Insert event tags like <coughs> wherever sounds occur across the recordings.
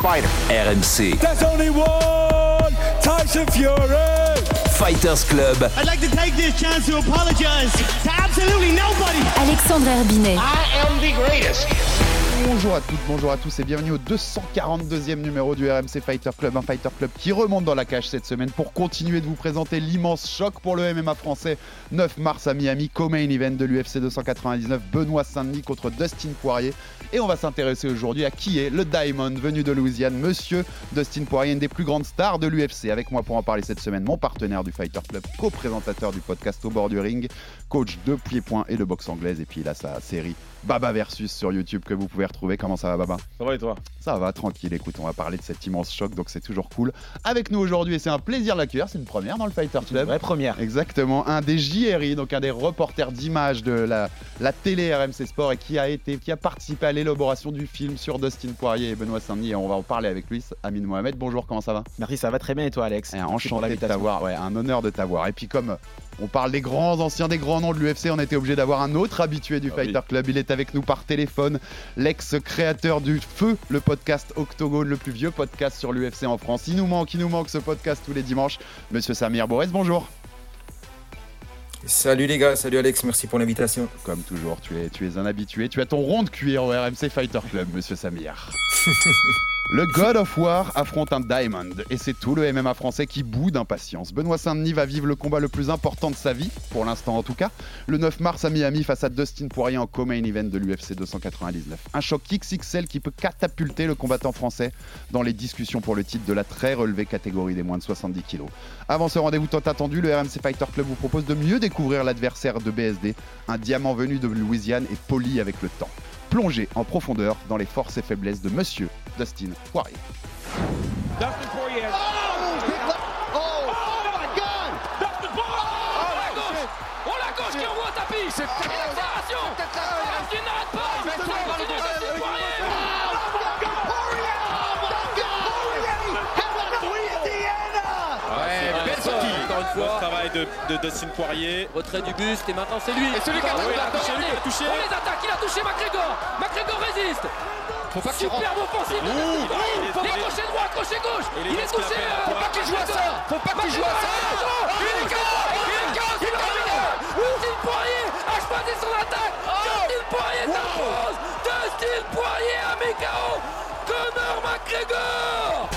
fighter? RMC There's only one Tyson Fury. Fighters Club. I'd like to take this chance to apologize to absolutely nobody. Alexandre Herbinet. I am the greatest. Bonjour à toutes, bonjour à tous et bienvenue au 242e numéro du RMC Fighter Club, un Fighter Club qui remonte dans la cage cette semaine pour continuer de vous présenter l'immense choc pour le MMA français. 9 mars à Miami, co-main event de l'UFC 299, Benoît Saint-Denis contre Dustin Poirier. Et on va s'intéresser aujourd'hui à qui est le Diamond venu de Louisiane, monsieur Dustin Poirier, une des plus grandes stars de l'UFC. Avec moi pour en parler cette semaine, mon partenaire du Fighter Club, co-présentateur du podcast Au bord du ring, coach de pieds-points et de boxe anglaise. Et puis il a sa série Baba Versus sur YouTube que vous pouvez retrouver. Comment ça va, Baba? Ça va et toi? Ça va, tranquille. Écoute, on va parler de cet immense choc, donc c'est toujours cool. Avec nous aujourd'hui, et c'est un plaisir de l'accueillir, c'est une première dans le Fighter Club. Vraie première. Exactement, un des JRI, donc un des reporters d'images de la, la télé RMC Sport et qui a été, qui a participé à l'élaboration du film sur Dustin Poirier et Benoît Saint-Denis. Et on va en parler avec lui, Amine Mohamed. Bonjour, comment ça va? Merci, ça va très bien et toi, Alex? Eh, Merci pour Enchanté de t'avoir, ouais, un honneur de t'avoir. Et puis comme on parle des grands anciens, des grands noms de l'UFC, on était obligé d'avoir un autre habitué du Ah Fighter Club. Il est avec nous par téléphone, l'ex-créateur du Feu, le podcast Octogone, le plus vieux podcast sur l'UFC en France. Il nous manque, il nous manque ce podcast tous les dimanches. Monsieur Samir Borès, bonjour. Salut les gars, salut Alex, merci pour l'invitation. Comme toujours, tu es, tu es un habitué. Tu as ton rond de cuir au RMC Fighter Club, monsieur Samir. <laughs> Le God of War affronte un Diamond et c'est tout le MMA français qui bout d'impatience. Benoît Saint-Denis va vivre le combat le plus important de sa vie, pour l'instant en tout cas, le 9 mars à Miami face à Dustin Poirier en co-main event de l'UFC 299. Un choc XXL qui peut catapulter le combattant français dans les discussions pour le titre de la très relevée catégorie des moins de 70 kg. Avant ce rendez-vous tant attendu, le RMC Fighter Club vous propose de mieux découvrir l'adversaire de BSD, un diamant venu de Louisiane et poli avec le temps. Plongez en profondeur dans les forces et faiblesses de Monsieur Dustin Poirier. Dustin Poirier. Oh la gauche. Qui envoie au tapis de, de Dustin Poirier. Retrait du buste et maintenant c'est lui. Et celui qui a- Regardez, oui, il a touché, lui, il a touché. On les attaque, il a touché McGregor. McGregor résiste. Faut pas. Superbe offensive de Dustin il est- Les il est- droit, crochet gauche. Il est Il est qu'il touché euh. Faut pas qu'il joue à ça. Faut pas qu'il joue à ça. Il est KO Il est KO, c'est terminé Dustin Poirier a choisi son attaque. Dustin Poirier s'impose. Dustin Poirier a mis KO Conor McGregor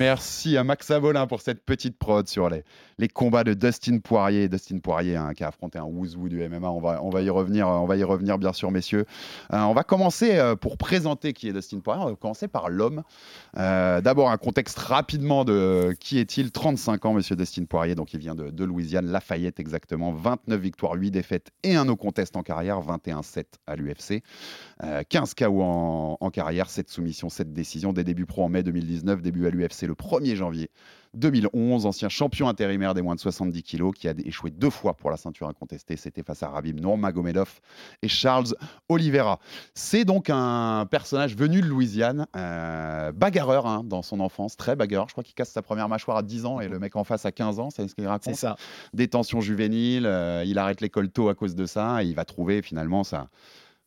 Merci à Max Avolin pour cette petite prod sur les, combats de Dustin Poirier. Dustin Poirier hein, qui a affronté un Wouzou du MMA. On va, y revenir, euh, on va y revenir bien sûr, messieurs. Euh, on va commencer euh, pour présenter qui est Dustin Poirier. On va commencer par l'homme. D'abord un contexte rapidement de qui est-il 35 ans, Monsieur Dustin Poirier. Donc il vient de, Louisiane, Lafayette exactement. 29 victoires, 8 défaites et un no contest en carrière. 21-7 à l'UFC. Euh, 15 KO en, en carrière, 7 soumissions, 7 décisions. Des débuts pro en mai 2019, début à l'UFC le 1er janvier 2011. Ancien champion intérimaire des moins de 70 kilos qui a échoué deux fois pour la ceinture incontestée. C'était face à Rabib Nurmagomedov et Charles Oliveira. C'est donc un personnage venu de Louisiane, euh, bagarreur hein, dans son enfance, très bagarreur. Je crois qu'il casse sa première mâchoire à 10 ans et le mec en face à 15 ans, c'est ce qu'il C'est raconte. ça. Détention juvénile, euh, il arrête l'école tôt à cause de ça et il va trouver finalement ça.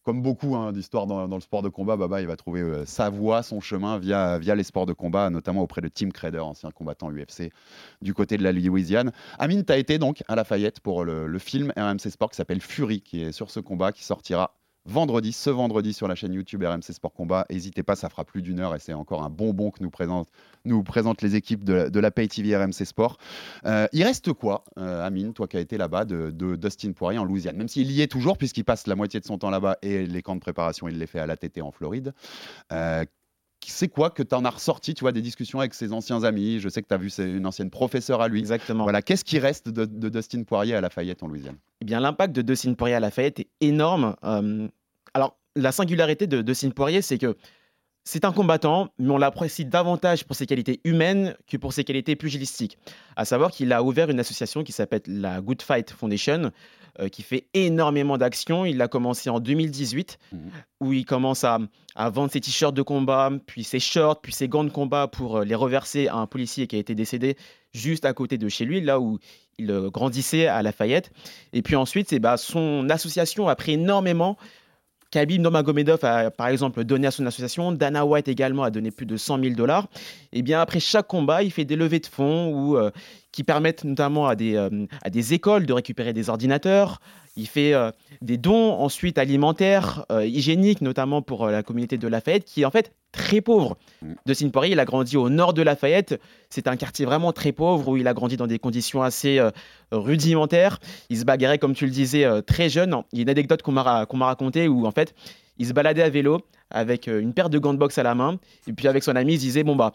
Comme beaucoup hein, d'histoires dans, le sport de combat, Baba, il va trouver euh, sa voie, son chemin via, via les sports de combat, notamment auprès de Tim Crader, ancien combattant UFC du côté de la Louisiane. Amine, tu as été donc à Lafayette pour le, le film RMC Sport qui s'appelle Fury, qui est sur ce combat, qui sortira vendredi, ce vendredi sur la chaîne YouTube RMC Sport Combat. N'hésitez pas, ça fera plus d'une heure et c'est encore un bonbon que nous présente, nous présentent les équipes de, la- Pay TV RMC Sport. Euh, il reste quoi, euh, Amine, toi qui as été là-bas, de, de Dustin Poirier en Louisiane? Même s'il y est toujours, puisqu'il passe la moitié de son temps là-bas et les camps de préparation, il les fait à l'ATT en Floride. Euh, c'est quoi que tu en as ressorti, tu vois, des discussions avec ses anciens amis Je sais que tu as vu, c'est une ancienne professeure à lui. Exactement. Voilà, qu'est-ce qui reste de, de Dustin Poirier à Lafayette en Louisiane? Eh bien, l'impact de Dustin Poirier à Lafayette est énorme. Euh, alors, la singularité de Dustin Poirier, c'est que c'est un combattant, mais on l'apprécie davantage pour ses qualités humaines que pour ses qualités pugilistiques. À savoir qu'il a ouvert une association qui s'appelle la Good Fight Foundation, euh, qui fait énormément d'actions. Il a commencé en 2018, Mhm. où il commence à, à vendre ses t-shirts de combat, puis ses shorts, puis ses gants de combat pour euh, les reverser à un policier qui a été décédé juste à côté de chez lui, là où il euh, grandissait à Lafayette. Et puis ensuite, c'est bah, son association a pris énormément. Khabib Nurmagomedov a par exemple donné à son association, Dana White également a donné plus de 100 000 dollars. Et bien après chaque combat, il fait des levées de fonds ou euh, qui permettent notamment à des, euh, à des écoles de récupérer des ordinateurs. Il fait euh, des dons ensuite alimentaires, euh, hygiéniques, notamment pour la communauté de Lafayette, qui est en fait très pauvre. Mm. De Poirier, il a grandi au nord de Lafayette. C'est un quartier vraiment très pauvre où il a grandi dans des conditions assez euh, rudimentaires. Il se bagarrait, comme tu le disais, euh, très jeune. Il y a une anecdote qu'on m'a qu'on m'a racontée où en fait, il se baladait à vélo avec une paire de gants de boxe à la main. Et puis avec son ami, il se disait, bon bah,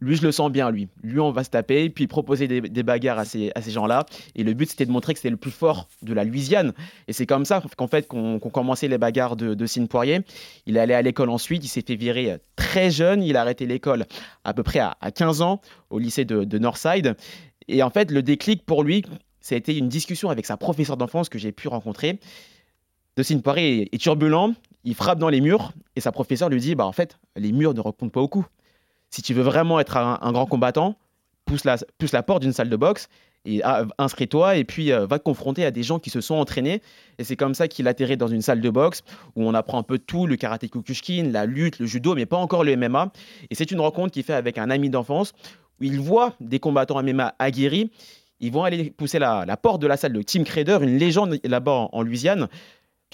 lui, je le sens bien, lui. Lui, on va se taper, puis proposer des, des bagarres à ces, gens-là. Et le but, c'était de montrer que c'était le plus fort de la Louisiane. Et c'est comme ça qu'en fait, qu'on commençait les bagarres de, de Poirier. Il allé à l'école ensuite, il s'est fait virer euh, très jeune. Il a arrêté l'école à peu près à, à 15 ans au lycée de, de Northside. Et en fait, le déclic pour lui, ça a été une discussion avec sa professeure d'enfance que j'ai pu rencontrer. Dustin Poirier est, est turbulent, il frappe dans les murs et sa professeure lui dit bah en fait les murs ne répondent pas au coup. Si tu veux vraiment être un, grand combattant, pousse la, porte d'une salle de boxe et ah, inscris-toi et puis euh, va te confronter à des gens qui se sont entraînés. Et c'est comme ça qu'il atterrit dans une salle de boxe où on apprend un peu tout, le karaté Kukushkin, la lutte, le judo, mais pas encore le MMA. Et c'est une rencontre qu'il fait avec un ami d'enfance où il voit des combattants MMA aguerris. Ils vont aller pousser la, porte de la salle de Tim Crader, une légende là-bas en Louisiane.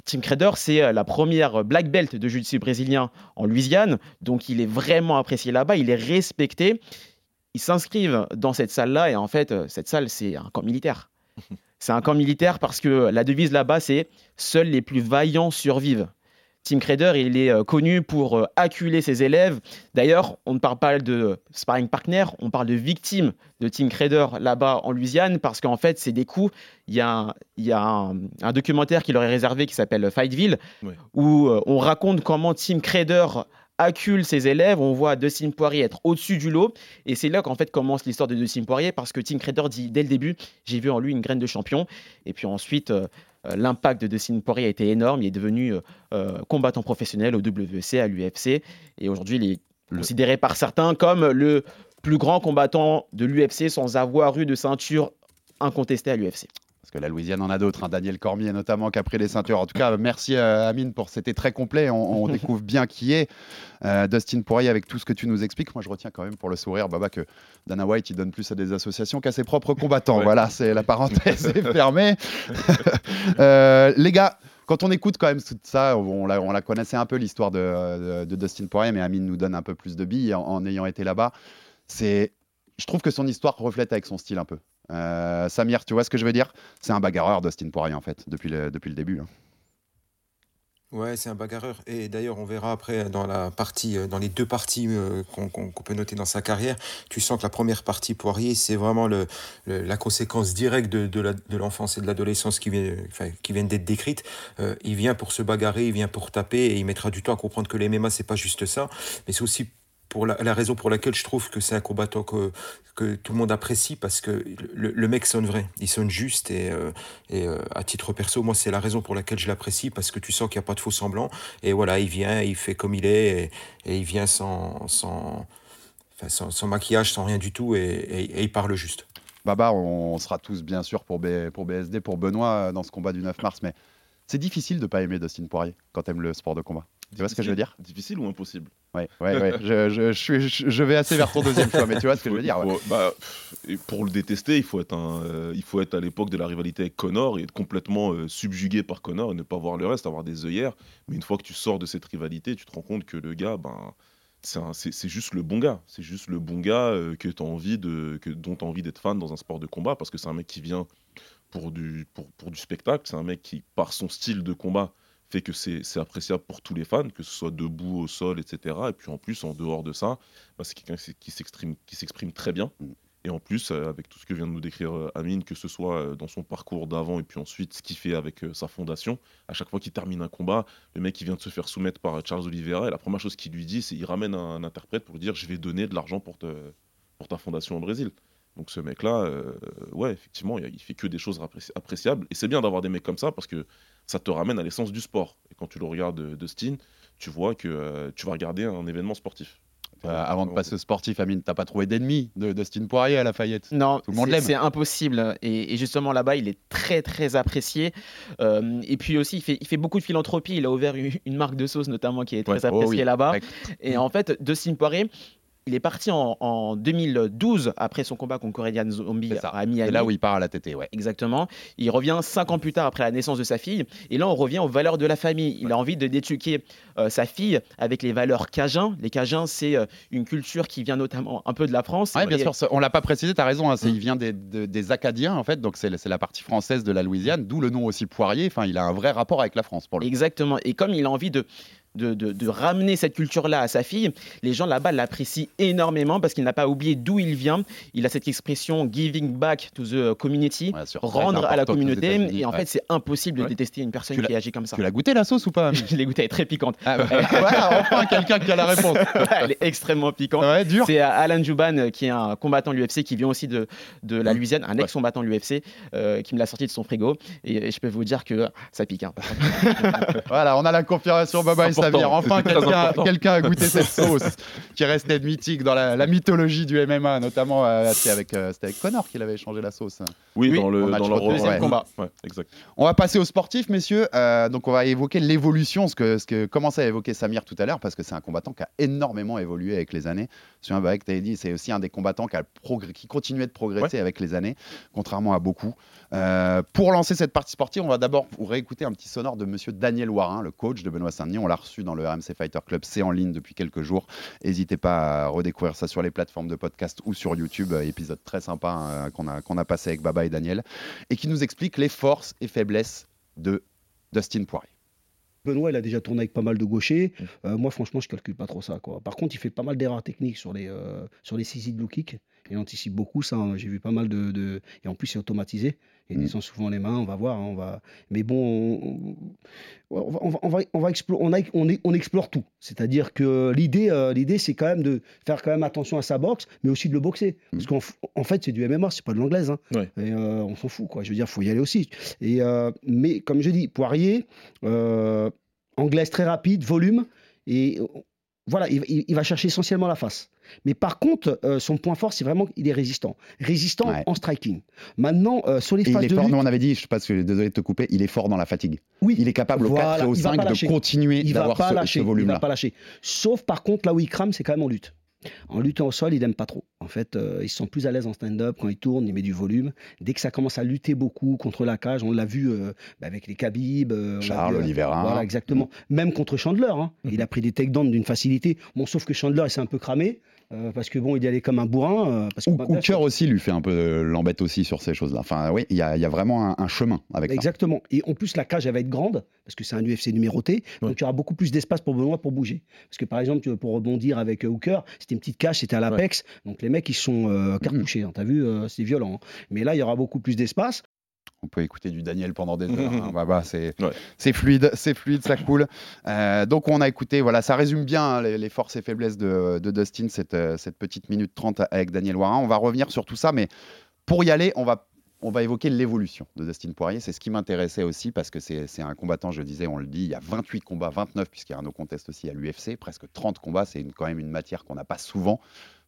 Tim Crader, c'est euh, la première black belt de jiu-jitsu brésilien en Louisiane, donc il est vraiment apprécié là-bas, il est respecté. Ils s'inscrivent dans cette salle-là et en fait, euh, cette salle, c'est un camp militaire. <laughs> C'est un camp militaire parce que la devise là-bas, c'est seuls les plus vaillants survivent. Tim Crader, il est euh, connu pour euh, acculer ses élèves. D'ailleurs, on ne parle pas de sparring partner, on parle de victimes de Tim Crader là-bas en Louisiane parce qu'en fait, c'est des coups. Il y a, un, il y a un, un documentaire qui leur est réservé qui s'appelle Fightville où euh, on raconte comment Tim Crader accule ses élèves. On voit Dustin Poirier être au-dessus du lot. Et c'est là qu'en fait commence l'histoire de Dustin Poirier parce que Tim Crader dit dès le début j'ai vu en lui une graine de champion. Et puis ensuite, euh, l'impact de Dustin Poirier a été énorme. Il est devenu euh, euh, combattant professionnel au WC, à l'UFC. Et aujourd'hui, il est considéré par certains comme le plus grand combattant de l'UFC sans avoir eu de ceinture incontestée à l'UFC. Que la Louisiane en a d'autres, hein, Daniel Cormier notamment, qui a pris les ceintures. En tout cas, merci euh, Amine pour c'était très complet. On, on <laughs> découvre bien qui est euh, Dustin Poirier avec tout ce que tu nous expliques. Moi, je retiens quand même pour le sourire, Baba, que Dana White, il donne plus à des associations qu'à ses propres combattants. Ouais. Voilà, c'est la parenthèse est fermée. <laughs> Euh, les gars, quand on écoute quand même tout ça, on, la, on la connaissait un peu l'histoire de, de- de Dustin Poirier, mais Amine nous donne un peu plus de billes en, en ayant été là-bas. C'est, je trouve que son histoire reflète avec son style un peu. Euh, Samir, tu vois ce que je veux dire? C'est un bagarreur, Dustin Poirier, en fait, depuis le, depuis le début. hein. Ouais, c'est un bagarreur. Et d'ailleurs, on verra après dans la partie, euh, dans les deux parties euh, qu'on peut noter dans sa carrière, tu sens que la première partie Poirier, c'est vraiment le, la conséquence directe de, l'enfance et de l'adolescence qui, vient, qui viennent d'être décrites. Il vient pour se bagarrer, il vient pour taper, et il mettra du temps à comprendre que les MMA, c'est pas juste ça, mais c'est aussi la, raison pour laquelle je trouve que c'est un combattant que, tout le monde apprécie parce que le, mec sonne vrai, il sonne juste et, euh, euh, à titre perso, moi c'est la raison pour laquelle je l'apprécie parce que tu sens qu'il n'y a pas de faux semblant et voilà, il vient, il fait comme il est et, il vient sans, sans, maquillage, sans rien du tout et, il parle juste. Baba, on sera tous bien sûr pour, BSD, pour Benoît euh, dans ce combat du 9 mars, mais c'est difficile de pas aimer Dustin Poirier quand t'aimes le sport de combat. Tu vois ce que je veux dire Difficile ou impossible Ouais, ouais, ouais. je, je- je vais assez vers ton deuxième choix, mais tu vois ce que je veux dire. ouais. Bah, pour le détester, il faut être, un, euh, il faut être à l'époque de la rivalité avec Connor et être complètement euh, subjugué par Connor et ne pas voir le reste, avoir des œillères. Mais une fois que tu sors de cette rivalité, tu te rends compte que le gars, ben, c'est juste le bon gars. C'est juste le bon gars euh, que as envie de, que, dont tu as envie d'être fan dans un sport de combat parce que c'est un mec qui vient pour du, pour, pour du spectacle. C'est un mec qui, par son style de combat, fait que c'est c'est appréciable pour tous les fans, que ce soit debout, au sol, etc. Et puis en plus, en dehors de ça, bah, c'est quelqu'un qui qui s'exprime qui s'exprime très bien. Et en plus, euh, avec tout ce que vient de nous décrire euh, Amine, que ce soit euh, dans son parcours d'avant et puis ensuite ce qu'il fait avec sa fondation, à chaque fois qu'il termine un combat, le mec il vient de se faire soumettre par Charles Oliveira et la première chose qu'il lui dit, c'est il ramène un, un interprète pour lui dire je vais donner de l'argent pour, te- pour ta fondation au Brésil. Donc ce mec-là, euh, ouais, effectivement, il, fait que des choses appréci- appréciables. Et c'est bien d'avoir des mecs comme ça parce que ça te ramène à l'essence du sport. Et quand tu le regardes, euh, Dustin, tu vois que euh, tu vas regarder un événement sportif. Euh, avant de passer au sportif, Amine, t'as pas trouvé d'ennemi de Dustin Poirier à Lafayette? Non, Tout le monde c'est- l'aime. c'est impossible. Et, et justement, là-bas, il est très, très apprécié. Euh, et puis aussi, il fait, il fait beaucoup de philanthropie. Il a ouvert une, une marque de sauce, notamment, qui est très Ouais. Oh appréciée oui. là-bas. Et en fait, Dustin Poirier, il est parti en, en 2012, après son combat contre Corellian Zombie à Miami. C'est là où il part à la TT, ouais. Exactement. Il revient cinq ans plus tard après la naissance de sa fille. Et là, on revient aux valeurs de la famille. Il a envie de d'éduquer euh, sa fille avec les valeurs cajuns. Les cajuns, c'est euh, une culture qui vient notamment un peu de la France. Ouais, bien Et- sûr, on l'a pas précisé, tu as raison, hein, c'est- il vient des, de- des Acadiens, en fait, donc c'est la partie française de la Louisiane, d'où le nom aussi Poirier, enfin, il a un vrai rapport avec la France pour le coup. Exactement. Et comme il a envie de, de, de- de ramener cette culture-là à sa fille, les gens là-bas l'apprécient énormément parce qu'il n'a pas oublié d'où il vient. Il a cette expression giving back to the community, Ouais, sûr. rendre à la communauté. Et en ouais. fait, c'est impossible de Ouais. détester une personne Tu qui agit comme ça. Tu l'as goûté la sauce ou pas Je l'ai <laughs> goûté, elle est très piquante. Ah, bah, voilà, enfin quelqu'un qui a la réponse. <laughs> elle est extrêmement piquante. C'est euh, Alan Juban, euh, qui est un combattant de l'UFC, qui vient aussi de, de la Louisiane, un ex-combattant de l'UFC, euh, qui me l'a sorti de son frigo. Et, et je peux vous dire que ça pique. hein. <laughs> Voilà, on a la confirmation important, Samir. Enfin, quelqu'un a goûté cette <laughs> sauce qui restait mythique dans la, la mythologie du MMA, notamment euh, c'était avec, euh, c'était avec Connor qu'il avait échangé la sauce. Oui, Oui, dans le dans leur Deuxième ouais. combat. Ouais, exact. On va passer au sportif, messieurs. Euh, donc, on va évoquer l'évolution, ce que, ce que commençait à évoquer Samir tout à l'heure, parce que c'est un combattant qui a énormément évolué avec les années. Tu dit, c'est aussi un des combattants qui, a progr- qui continuait de progresser avec les années, contrairement à beaucoup. Euh, pour lancer cette partie sportive, on va d'abord vous réécouter un petit sonore de monsieur Daniel Warin, le coach de Benoît Saint-Denis. On l'a reçu dans le RMC Fighter Club, c'est en ligne depuis quelques jours. N'hésitez pas à redécouvrir ça sur les plateformes de podcast ou sur YouTube. Euh, Épisode très sympa hein, qu'on a, qu'on a passé avec Baba et Daniel et qui nous explique les forces et faiblesses de Dustin Poirier. Benoît, il a déjà tourné avec pas mal de gauchers. Euh, moi, franchement, je calcule pas trop ça. Quoi. Par contre, il fait pas mal d'erreurs techniques sur les, euh, sur les saisis de low kick. Il anticipe beaucoup ça. hein. J'ai vu pas mal de, de- Et en plus, c'est automatisé. Il Mm. descend souvent les mains. On va voir. hein, on va... Mais bon, on, on va, on va, on va, on va explo- on, a- on, est- on explore tout. C'est-à-dire que l'idée, euh, l'idée, c'est quand même de faire quand même attention à sa boxe, mais aussi de le boxer. Parce qu'en en fait, c'est du MMA, c'est pas de l'anglaise. hein. Ouais. Et euh, on s'en fout, quoi. Je veux dire, faut y aller aussi. Et, euh, mais comme je dis, Poirier, anglaise très rapide, volume, et voilà, il, va chercher essentiellement la face. Mais par contre, euh, son point fort, c'est vraiment qu'il est résistant. Résistant Ouais. en striking. Maintenant, euh, sur les Et il phases est de fort, lutte, nous on avait dit, je sais pas, si- désolé de te couper, il est fort dans la fatigue. oui, Il est capable au Voilà, 4 et au il va 5 pas de continuer il va d'avoir pas ce, ce il va volume-là. pas lâcher. Sauf par contre, là où il crame, c'est quand même en lutte. En lutte au sol, il n'aime pas trop. En fait, euh, il se sent plus à l'aise en stand-up quand il tourne, il met du volume. Dès que ça commence à lutter beaucoup contre la cage, on l'a vu euh, bah, avec les Khabib, euh, Charles Oliveira. Voilà, exactement. Même contre Chandler, hein. il a pris des takedowns d'une facilité. Bon, sauf que Chandler, il s'est un peu cramé euh, parce que bon, il y allait comme un bourrin. euh, parce Ou aussi lui fait un peu l'embête aussi sur ces choses-là. Enfin, oui, il y, a il y a vraiment un, un chemin avec ça. Exactement. Et en plus, la cage, elle va être grande, parce que c'est un UFC numéroté. Donc, il y aura beaucoup plus d'espace pour Benoît pour bouger. Parce que, par exemple, tu- pour rebondir avec euh, Hooker, c'était une petite cage, c'était à l'apex. Donc, les mecs, ils sont euh, cartouchés. hein. T'as vu, euh, c'est violent. hein. Mais là, il y aura beaucoup plus d'espace. On peut écouter du Daniel pendant des heures. hein. <laughs> Bah, bah, c'est Ouais. fluide, c'est fluide, ça coule. Euh, donc on a écouté, voilà, ça résume bien hein, les, les forces et faiblesses de, de Dustin, cette, euh, cette petite minute 30 avec Daniel Warin. On va revenir sur tout ça, mais pour y aller, on va, on va évoquer l'évolution de Dustin Poirier. C'est ce qui m'intéressait aussi parce que c'est un combattant, je disais, on le dit, il y a 28 combats, 29 puisqu'il y a un no contest aussi à l'UFC, presque 30 combats. C'est quand même une matière qu'on n'a pas souvent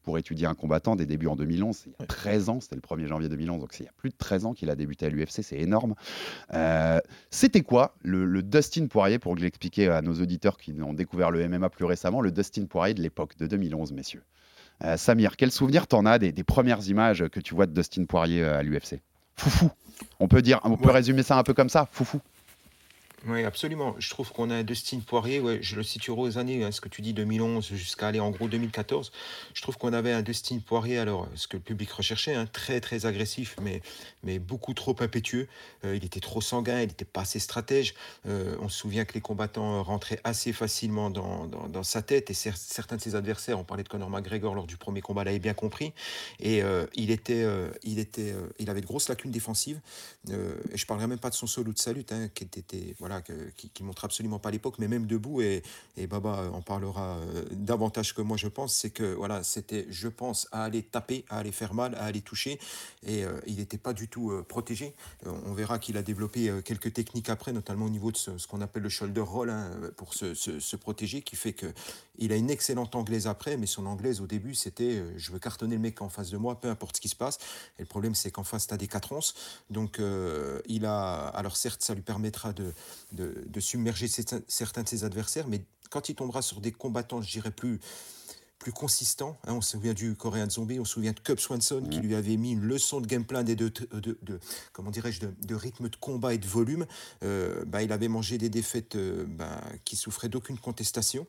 pour étudier un combattant des débuts en 2011. C'est il y a 13 ans, c'était le 1er janvier 2011, donc c'est il y a plus de 13 ans qu'il a débuté à l'UFC, c'est énorme. Euh, C'était quoi le, le Dustin Poirier, pour que à nos auditeurs qui ont découvert le MMA plus récemment, le Dustin Poirier de l'époque, de 2011, messieurs? Euh, Samir, quel souvenir t'en as des, des premières images que tu vois de Dustin Poirier euh, à l'UFC Foufou. On peut dire, on peut Ouais. résumer ça un peu comme ça, foufou. Oui, absolument. Je trouve qu'on a un Dustin Poirier, ouais, je le situerai aux années, hein, ce que tu dis 2011 jusqu'à aller en gros 2014. Je trouve qu'on avait un Dustin Poirier, alors ce que le public recherchait, hein, très très agressif, mais, mais beaucoup trop impétueux. Euh, il était trop sanguin, il n'était pas assez stratège. Euh, on se souvient que les combattants rentraient assez facilement dans, dans, sa tête et cer- certains de ses adversaires, on parlait de Conor McGregor lors du premier combat, l'avaient bien compris. Et euh, il, était, euh, il, était, euh, il avait de grosses lacunes défensives. Euh, et je ne parlerai même pas de son solo de salut, hein, qui, était, voilà, qui, montre absolument pas l'époque, mais même debout, et, Baba en parlera euh, davantage que moi, je pense, c'est que voilà, c'était, je pense, à aller taper, à aller faire mal, à aller toucher, et euh, il n'était pas du tout euh, protégé. On verra qu'il a développé quelques techniques après, notamment au niveau de ce, qu'on appelle le shoulder roll, hein, pour se, protéger, qui fait que il a une excellente anglaise après, mais son anglaise au début, c'était je veux cartonner le mec en face de moi, peu importe ce qui se passe. Et le problème, c'est qu'en face, tu as des 4 onces. Donc, il a. Alors, certes, ça lui permettra de, de, de submerger certains certains de ses adversaires, mais quand il tombera sur des combattants, je dirais plus plus consistants, hein, on se souvient du Coréen Zombie, on se souvient de Cub Swanson qui lui avait mis une leçon de game plan et de, de, de- de- comment dirais-je de, de rythme de combat et de volume. Euh, bah, il avait mangé des défaites euh, bah, qui souffraient d'aucune contestation.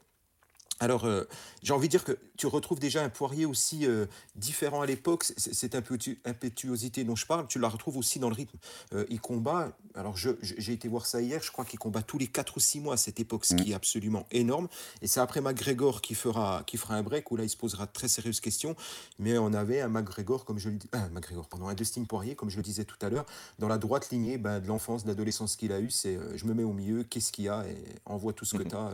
Alors, euh, j'ai envie de dire que tu retrouves déjà un Poirier aussi euh, différent à l'époque. Cette impétu- impétuosité dont je parle, tu la retrouves aussi dans le rythme. Euh, il combat, alors j'ai été voir ça hier, je crois qu'il combat tous les 4 ou 6 mois à cette époque, ce qui est absolument énorme. Et c'est après McGregor qui fera, qui fera un break, où là il se posera de très sérieuses questions. Mais on avait un McGregor, comme je le dis, un McGregor, pardon, un Dustin Poirier, comme je le disais tout à l'heure, dans la droite lignée ben, de l'enfance, de l'adolescence qu'il a eu. C'est je me mets au milieu, qu'est-ce qu'il y a, et envoie tout ce que tu as,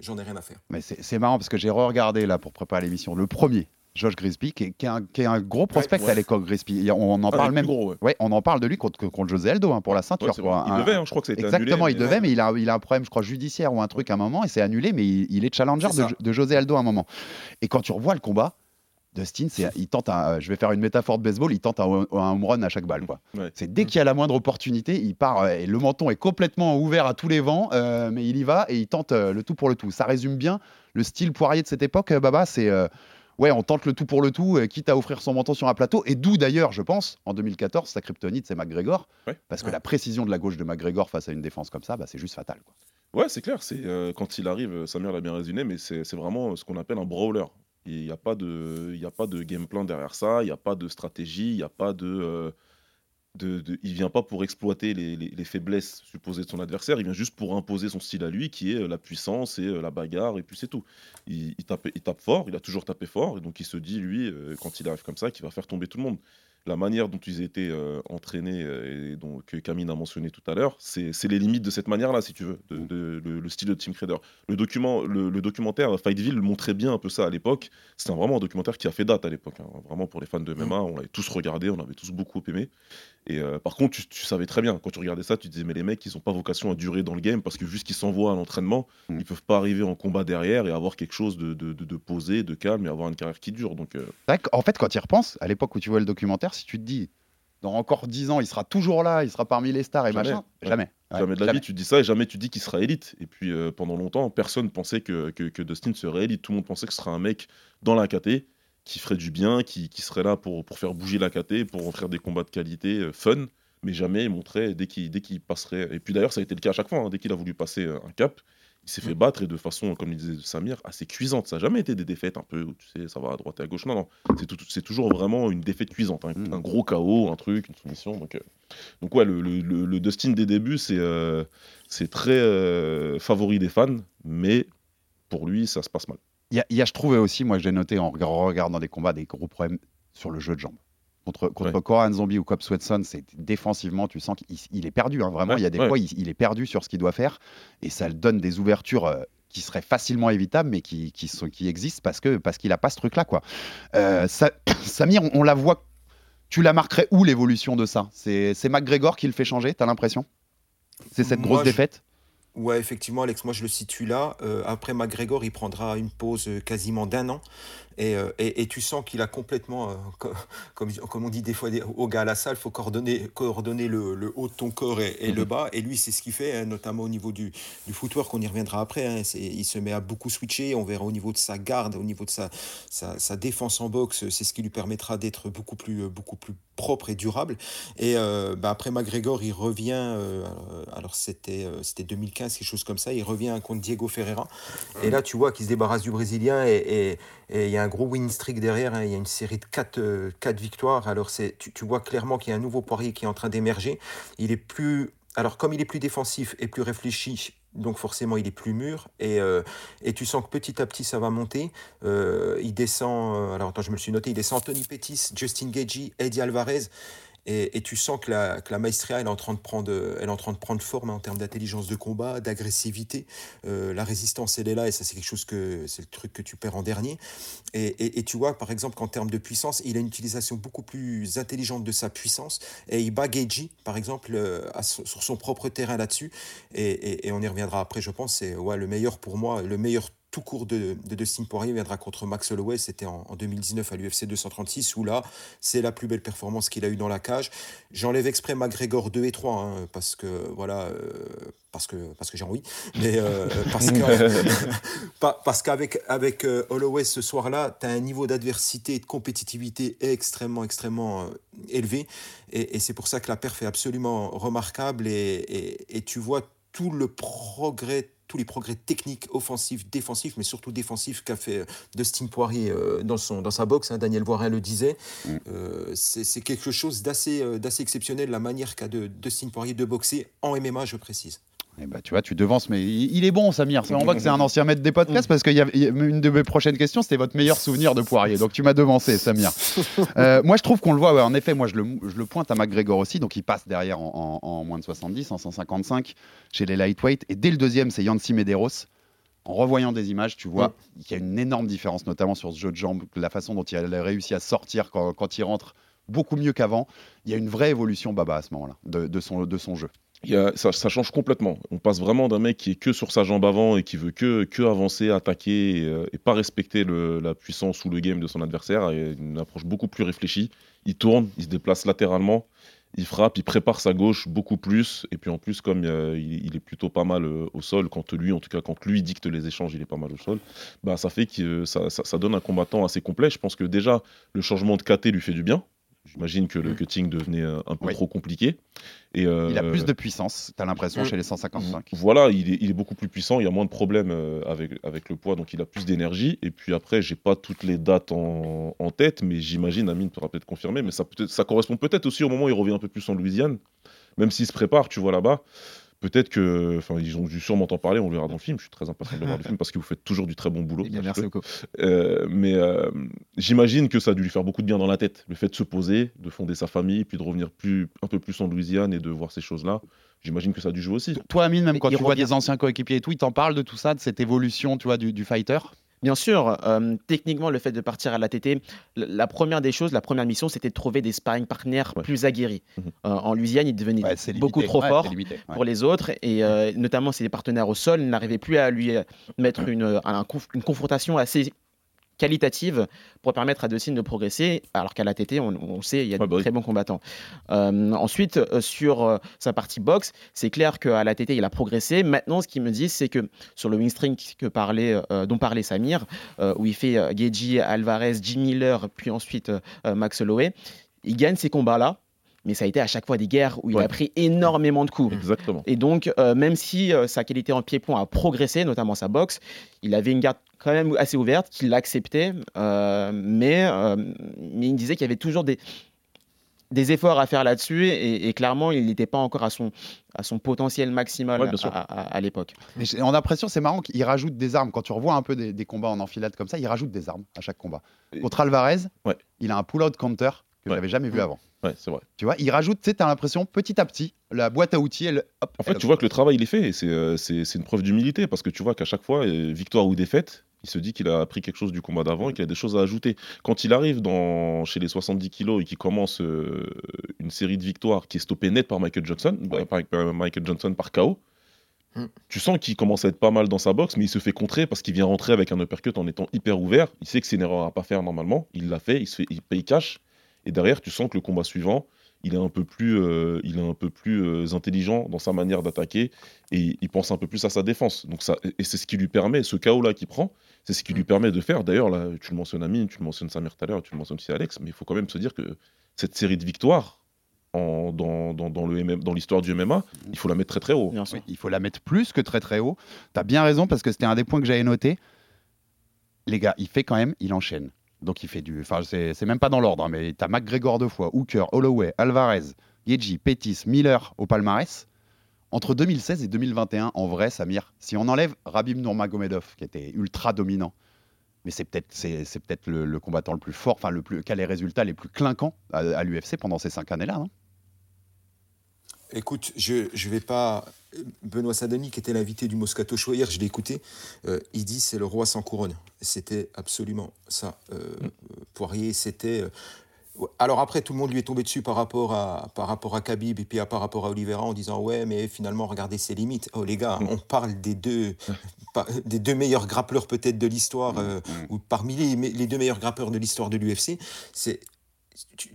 j'en ai rien à faire. Mais c'est c'est marrant parce que j'ai re-regardé là pour préparer l'émission le premier. Josh Grisby, qui est, qui est un, qui est un gros prospect ouais. à l'époque, Grisby. On en Ah, parle le même. gros, ouais. On en parle de lui contre, contre José Aldo hein, pour la ceinture. Quoi. Il Un- devait, hein, je crois que annulé, Exactement, il mais- devait, mais il a, il a un problème, je crois, judiciaire ou un truc à un moment, et c'est annulé, mais il, il est challenger de, de José Aldo à un moment. Et quand tu revois le combat, Dustin, c'est, il tente un, euh, je vais faire une métaphore de baseball, il tente un, un home run à chaque balle. Quoi. Ouais. C'est dès qu'il y a la moindre opportunité, il part, euh, et le menton est complètement ouvert à tous les vents, euh, mais il y va et il tente le tout pour le tout. Ça résume bien le style Poirier de cette époque, Baba, c'est... euh, Ouais, on tente le tout pour le tout, quitte à offrir son menton sur un plateau. Et d'où d'ailleurs, je pense, en 2014, sa kryptonite, c'est McGregor. Ouais. Parce que la précision de la gauche de McGregor face à une défense comme ça, bah, c'est juste fatal. Quoi. Ouais, c'est clair. C'est euh, quand il arrive, Samir l'a bien résumé, mais c'est c'est vraiment ce qu'on appelle un brawler. Il n'y a pas de, a pas de game plan derrière ça. Il n'y a pas de stratégie. Il n'y a pas de, euh, de, de- il vient pas pour exploiter les, les- les faiblesses supposées de son adversaire. Il vient juste pour imposer son style à lui, qui est euh, la puissance et euh, la bagarre. Et puis c'est tout. Il, tape, il tape fort. Il a toujours tapé fort. Et donc il se dit lui, quand il arrive comme ça, qu'il va faire tomber tout le monde. La manière dont ils étaient euh, entraînés euh, et dont, que Camille a mentionné tout à l'heure, c'est les limites de cette manière-là, si tu veux, de, de- le, le style de Team Crader. Le, document, le, le documentaire Fightville montrait bien un peu ça à l'époque. C'était vraiment un documentaire qui a fait date à l'époque. hein. Vraiment pour les fans de MMA, on l'avait tous regardé, on avait tous beaucoup aimé. Et euh, par contre, tu, tu savais très bien, quand tu regardais ça, tu te disais, mais les mecs, ils n'ont pas vocation à durer dans le game parce que vu ce qu'ils s'envoient à l'entraînement, Mm. ils peuvent pas arriver en combat derrière et avoir quelque chose de, de, de- de posé, de calme et avoir une carrière qui dure. Donc, euh, qu'en fait, quand tu y repenses, à l'époque où tu vois le documentaire, si tu te dis, dans encore 10 ans, il sera toujours là, il sera parmi les stars et Jamais. machin, Ouais. jamais. Ouais, jamais de la vie, tu dis ça et jamais tu dis qu'il sera élite. Et puis euh, pendant longtemps, personne pensait que, que, que Dustin serait élite. Tout le monde pensait que ce serait un mec dans la KT qui ferait du bien, qui, qui serait là pour, pour faire bouger la KT, pour offrir des combats de qualité euh, fun, mais jamais il montrait dès qu'il qu'il passerait. Et puis d'ailleurs, ça a été le cas à chaque fois. hein. dès qu'il a voulu passer euh, un cap, il s'est fait battre et de façon, comme il disait Samir, assez cuisante. Ça n'a jamais été des défaites un peu où tu sais, ça va à droite et à gauche. Non, non. C'est tout- c'est toujours vraiment une défaite cuisante. Un, Mm. un gros KO, un truc, une soumission. Donc, euh, donc ouais, le, le- le- le Dustin des débuts, c'est euh, c'est très euh, favori des fans, mais pour lui, ça se passe mal. Il y, a- il y a, je trouvais aussi, moi j'ai noté en reg- regardant des combats, des gros problèmes sur le jeu de jambes. Contre, contre Ouais. Koran Zombie ou Cobb Swenson, c'est défensivement, tu sens qu'il il est perdu. hein. vraiment, Ouais, il y a des ouais. fois, il, il est perdu sur ce qu'il doit faire. Et ça le donne des ouvertures euh, qui seraient facilement évitables, mais qui, qui, sont, qui existent parce qu'il parce qu'il n'a pas ce truc-là. quoi. Euh, ça- <coughs> Samir, on, on la voit. Tu la marquerais où l'évolution de ça? C'est c'est McGregor qui le fait changer, t'as l'impression? C'est cette Moi, grosse je- défaite? Ouais, effectivement, Alex, moi je le situe là. Euh, après McGregor, il prendra une pause euh, quasiment d'un an. Et, euh, et, et tu sens qu'il a complètement, euh, <laughs> co- comme, comme on dit des fois aux gars à la salle, il faut coordonner, coordonner le, le haut de ton corps et, et le bas. Et lui, c'est ce qu'il fait, hein, notamment au niveau du, du footwork, on y reviendra après. hein. Il se met à beaucoup switcher. On verra au niveau de sa garde, au niveau de sa, sa, sa défense en boxe, c'est ce qui lui permettra d'être beaucoup plus, euh, beaucoup plus propre et durable. Et euh, bah, après McGregor, il revient, euh, alors c'était c'était 2015, quelque chose comme ça, il revient contre Diego Ferreira. Et là, tu vois qu'il se débarrasse du Brésilien et, et- et il y a un gros win streak derrière. hein. Il y a une série de 4, victoires. Alors c'est, tu, tu vois clairement qu'il y a un nouveau Poirier qui est en train d'émerger. Il est plus. Alors, comme il est plus défensif et plus réfléchi, donc forcément il est plus mûr. Et, euh, et tu sens que petit à petit ça va monter. Euh, il descend. euh, alors, attends, je me le suis noté. Il descend Anthony Pettis, Justin Gagey, Eddie Alvarez. Et, tu sens que la, que maestria, elle est en train de prendre, elle est en train de prendre forme hein, en termes d'intelligence de combat, d'agressivité. Euh, la résistance, elle est là, et ça, c'est quelque chose que c'est le truc que tu perds en dernier. Et, tu vois, par exemple, qu'en termes de puissance, il a une utilisation beaucoup plus intelligente de sa puissance, et il bat Geiji, par exemple, euh, sur son propre terrain là-dessus. Et on y reviendra après, je pense. C'est ouais, le meilleur pour moi, le meilleur tout court de, de Dustin Poirier viendra contre Max Holloway. C'était en, en 2019 à l'UFC 236, où là, c'est la plus belle performance qu'il a eue dans la cage. J'enlève exprès McGregor 2 et 3, hein, parce que, voilà, euh, parce que, parce que j'ai envie. Mais euh, <laughs> <laughs> parce qu'avec avec, euh, Holloway ce soir-là, tu as un niveau d'adversité et de compétitivité extrêmement, extrêmement élevé. Et, et c'est pour ça que la perf est absolument remarquable. Et, et- et tu vois tout le progrès tous les progrès techniques, offensifs, défensifs, mais surtout défensifs qu'a fait euh, Dustin Poirier euh, dans, son, dans sa boxe. hein, Daniel Voirin le disait. Euh, c'est quelque chose d'assez d'assez exceptionnel, la manière qu'a de Dustin Poirier de boxer en MMA, je précise. Eh ben, tu vois, tu devances, mais il, est bon, Samir. On voit que c'est un ancien maître des podcasts parce qu'il y a une de mes prochaines questions, c'était votre meilleur souvenir de Poirier. Donc tu m'as devancé, Samir. <laughs> Euh, moi, je trouve qu'on le voit. ouais, en effet, moi, je le, je le pointe à McGregor aussi. Donc il passe derrière en, en- en moins de 70, en 155 chez les lightweight. Et dès le deuxième, c'est Yancy Medeiros. En revoyant des images, tu vois qu'il y a une énorme différence, notamment sur ce jeu de jambes, la façon dont il a réussi à sortir quand, quand il rentre beaucoup mieux qu'avant. Il y a une vraie évolution, Baba, à ce moment-là, de, de son, de son jeu. Ça, change complètement. On passe vraiment d'un mec qui est que sur sa jambe avant et qui veut que, que avancer, attaquer et, euh, et pas respecter la puissance ou le game de son adversaire. à une approche beaucoup plus réfléchie. Il tourne, il se déplace latéralement, il frappe, il prépare sa gauche beaucoup plus. Et puis en plus, comme euh, il, est plutôt pas mal euh, au sol, quand lui, en tout cas, quand lui dicte les échanges, il est pas mal au sol. Bah, ça fait que ça- ça donne un combattant assez complet. Je pense que déjà, le changement de KT lui fait du bien. J'imagine que le cutting devenait euh, un peu trop compliqué. Et, Il a euh, plus de puissance, tu as l'impression, Mm. chez les 155. voilà, il est, il est beaucoup plus puissant, il y a moins de problèmes euh, avec, avec le poids, donc il a plus d'énergie. Et puis après, j'ai pas toutes les dates en, en tête, mais j'imagine, Amine pourra peut-être confirmer, mais ça, peut ça correspond peut-être aussi au moment où il revient un peu plus en Louisiane, même s'il se prépare, tu vois là-bas. Peut-être que, enfin, ils ont dû sûrement t'en parler, on le verra dans le film. Je suis très impatient de voir le film parce que vous faites toujours du très bon boulot. Eh bien, merci beaucoup. Euh, mais euh, j'imagine que ça a dû lui faire beaucoup de bien dans la tête, le fait de se poser, de fonder sa famille, puis de revenir plus, un peu plus en Louisiane et de voir ces choses-là. J'imagine que ça a dû jouer aussi. Toi, Amine, même quand il tu vois des anciens coéquipiers et tout, ils t'en parlent de tout ça, de cette évolution, tu vois, du, du fighter? Bien sûr, euh, techniquement, le fait de partir à l'ATT, l- la première des choses, la première mission, c'était de trouver des sparring partners plus aguerris. Euh, en Louisiane, il devenait beaucoup limité. trop Ouais, fort c'est limité, ouais. pour les autres, et euh, notamment ses partenaires au sol n'arrivaient plus à lui euh, mettre une, un une confrontation assez qualitative pour permettre à Dustin de progresser, alors qu'à l'ATT, on, on sait, il y a de très bons combattants. Euh, ensuite, euh, sur euh, sa partie boxe, c'est clair qu'à l'ATT, il a progressé. Maintenant, ce qu'il me dit, c'est que sur le wing string que parlait, dont parlait Samir, où il fait Geji, Alvarez, Jim Miller, puis ensuite Max Holloway, il gagne ces combats-là. Mais ça a été à chaque fois des guerres où il a pris énormément de coups. Exactement. Et donc, euh, même si euh, sa qualité en pied-point a progressé, notamment sa boxe, il avait une garde quand même assez ouverte, qu'il l'acceptait, euh, mais, euh, mais il disait qu'il y avait toujours des, des efforts à faire là-dessus, et, et clairement, il n'était pas encore à son, à son potentiel maximal Ouais, à, à- à l'époque. Mais j'ai- on a l'impression, c'est marrant qu'il rajoute des armes. Quand tu revois un peu des, des combats en enfilade comme ça, il rajoute des armes à chaque combat. Contre Alvarez, il a un pull-out counter que j'avais jamais vu avant. Ouais, c'est vrai. Tu vois, il rajoute, tu sais, t'as l'impression petit à petit, la boîte à outils, elle, hop, En fait, tu vois que le travail, il est fait. Et c'est euh, une preuve d'humilité parce que tu vois qu'à chaque fois, euh, victoire ou défaite, il se dit qu'il a appris quelque chose du combat d'avant et qu'il a des choses à ajouter. Quand il arrive dans, chez les 70 kilos et qu'il commence euh, une série de victoires qui est stoppée net par Michael Johnson, bah, par, par Michael Johnson par KO, Mm. Tu sens qu'il commence à être pas mal dans sa boxe, mais il se fait contrer parce qu'il vient rentrer avec un uppercut en étant hyper ouvert. Il sait que c'est une erreur à pas faire normalement. Il l'a fait, il, se fait, il paye cash. Et derrière, tu sens que le combat suivant, il est un peu plus, euh, il est un peu plus euh, intelligent dans sa manière d'attaquer et il pense un peu plus à sa défense. Donc ça, et c'est ce qui lui permet, ce chaos là qu'il prend, c'est ce qui lui permet de faire. D'ailleurs, là, tu le mentionnes Amine, tu le mentionnes Samir tout à l'heure, tu le mentionnes aussi Alex, mais il faut quand même se dire que cette série de victoires en- dans, dans, dans le MM dans l'histoire du MMA, il faut la mettre très très haut. Bien sûr. Oui, il faut la mettre plus que très très haut. Tu as bien raison parce que c'était un des points que j'avais noté. Les gars, il fait quand même, il enchaîne. Donc il fait du. Enfin, c'est même pas dans l'ordre, hein, mais tu as McGregor deux fois, Hooker, Holloway, Alvarez, Yeji, Pettis, Miller au palmarès. Entre 2016 et 2021, en vrai, Samir, si on enlève Rabib Nurmagomedov, qui était ultra dominant, mais c'est peut-être le, combattant le plus fort, enfin le plus qui a les résultats les plus clinquants à, l'UFC pendant ces cinq années-là. Écoute, je je vais pas. Benoît Sadani, qui était l'invité du Moscato Show hier, je l'ai écouté. euh, il dit c'est le roi sans couronne. C'était absolument ça. Euh, euh, Poirier, c'était. alors après, tout le monde lui est tombé dessus par rapport à par rapport à Khabib et puis à, par rapport à Oliveira en disant ouais, mais finalement regardez ses limites. Oh les gars, on parle des deux des deux meilleurs grappleurs peut-être de l'histoire ou parmi les, les deux meilleurs grappeurs de l'histoire de l'UFC. C'est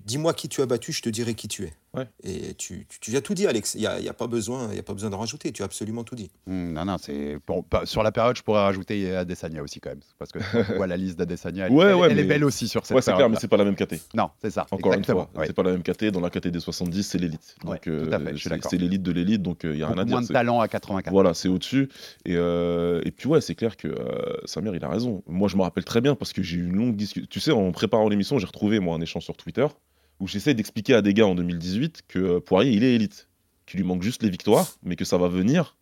Dis-moi qui tu as battu, je te dirai qui tu es. Ouais. Et tu, tu, tu as tout dit, Alex. Il n'y a, y a pas besoin, il y a pas besoin de rajouter. Tu as absolument tout dit. Hmm, non, non, c'est bon, pas- sur la période, je pourrais rajouter Adesanya aussi quand même, parce que voit la liste d'Adesanya, elle, Ouais, elle- ouais, elle est belle aussi sur cette Ouais, c'est clair, période. mais c'est pas la même KT. Non, c'est ça. Encore exactement, une fois, ouais. c'est pas la même KT. Dans la KT des 70, c'est l'élite. Donc, suis c'est- l'élite de l'élite, donc il y a rien Beaucoup à dire. moins de talent à 84. Voilà, c'est au-dessus. Et, euh, et puis ouais, c'est clair que euh, Samir, il a raison. Moi, je me rappelle très bien parce que j'ai eu une longue discussion. Tu sais, en préparant l'émission, j'ai retrouvé moi un échange sur Twitter où j'essaie d'expliquer à des gars en 2018 que euh, Poirier, il est élite, qu'il lui manque juste les victoires, mais que ça va venir.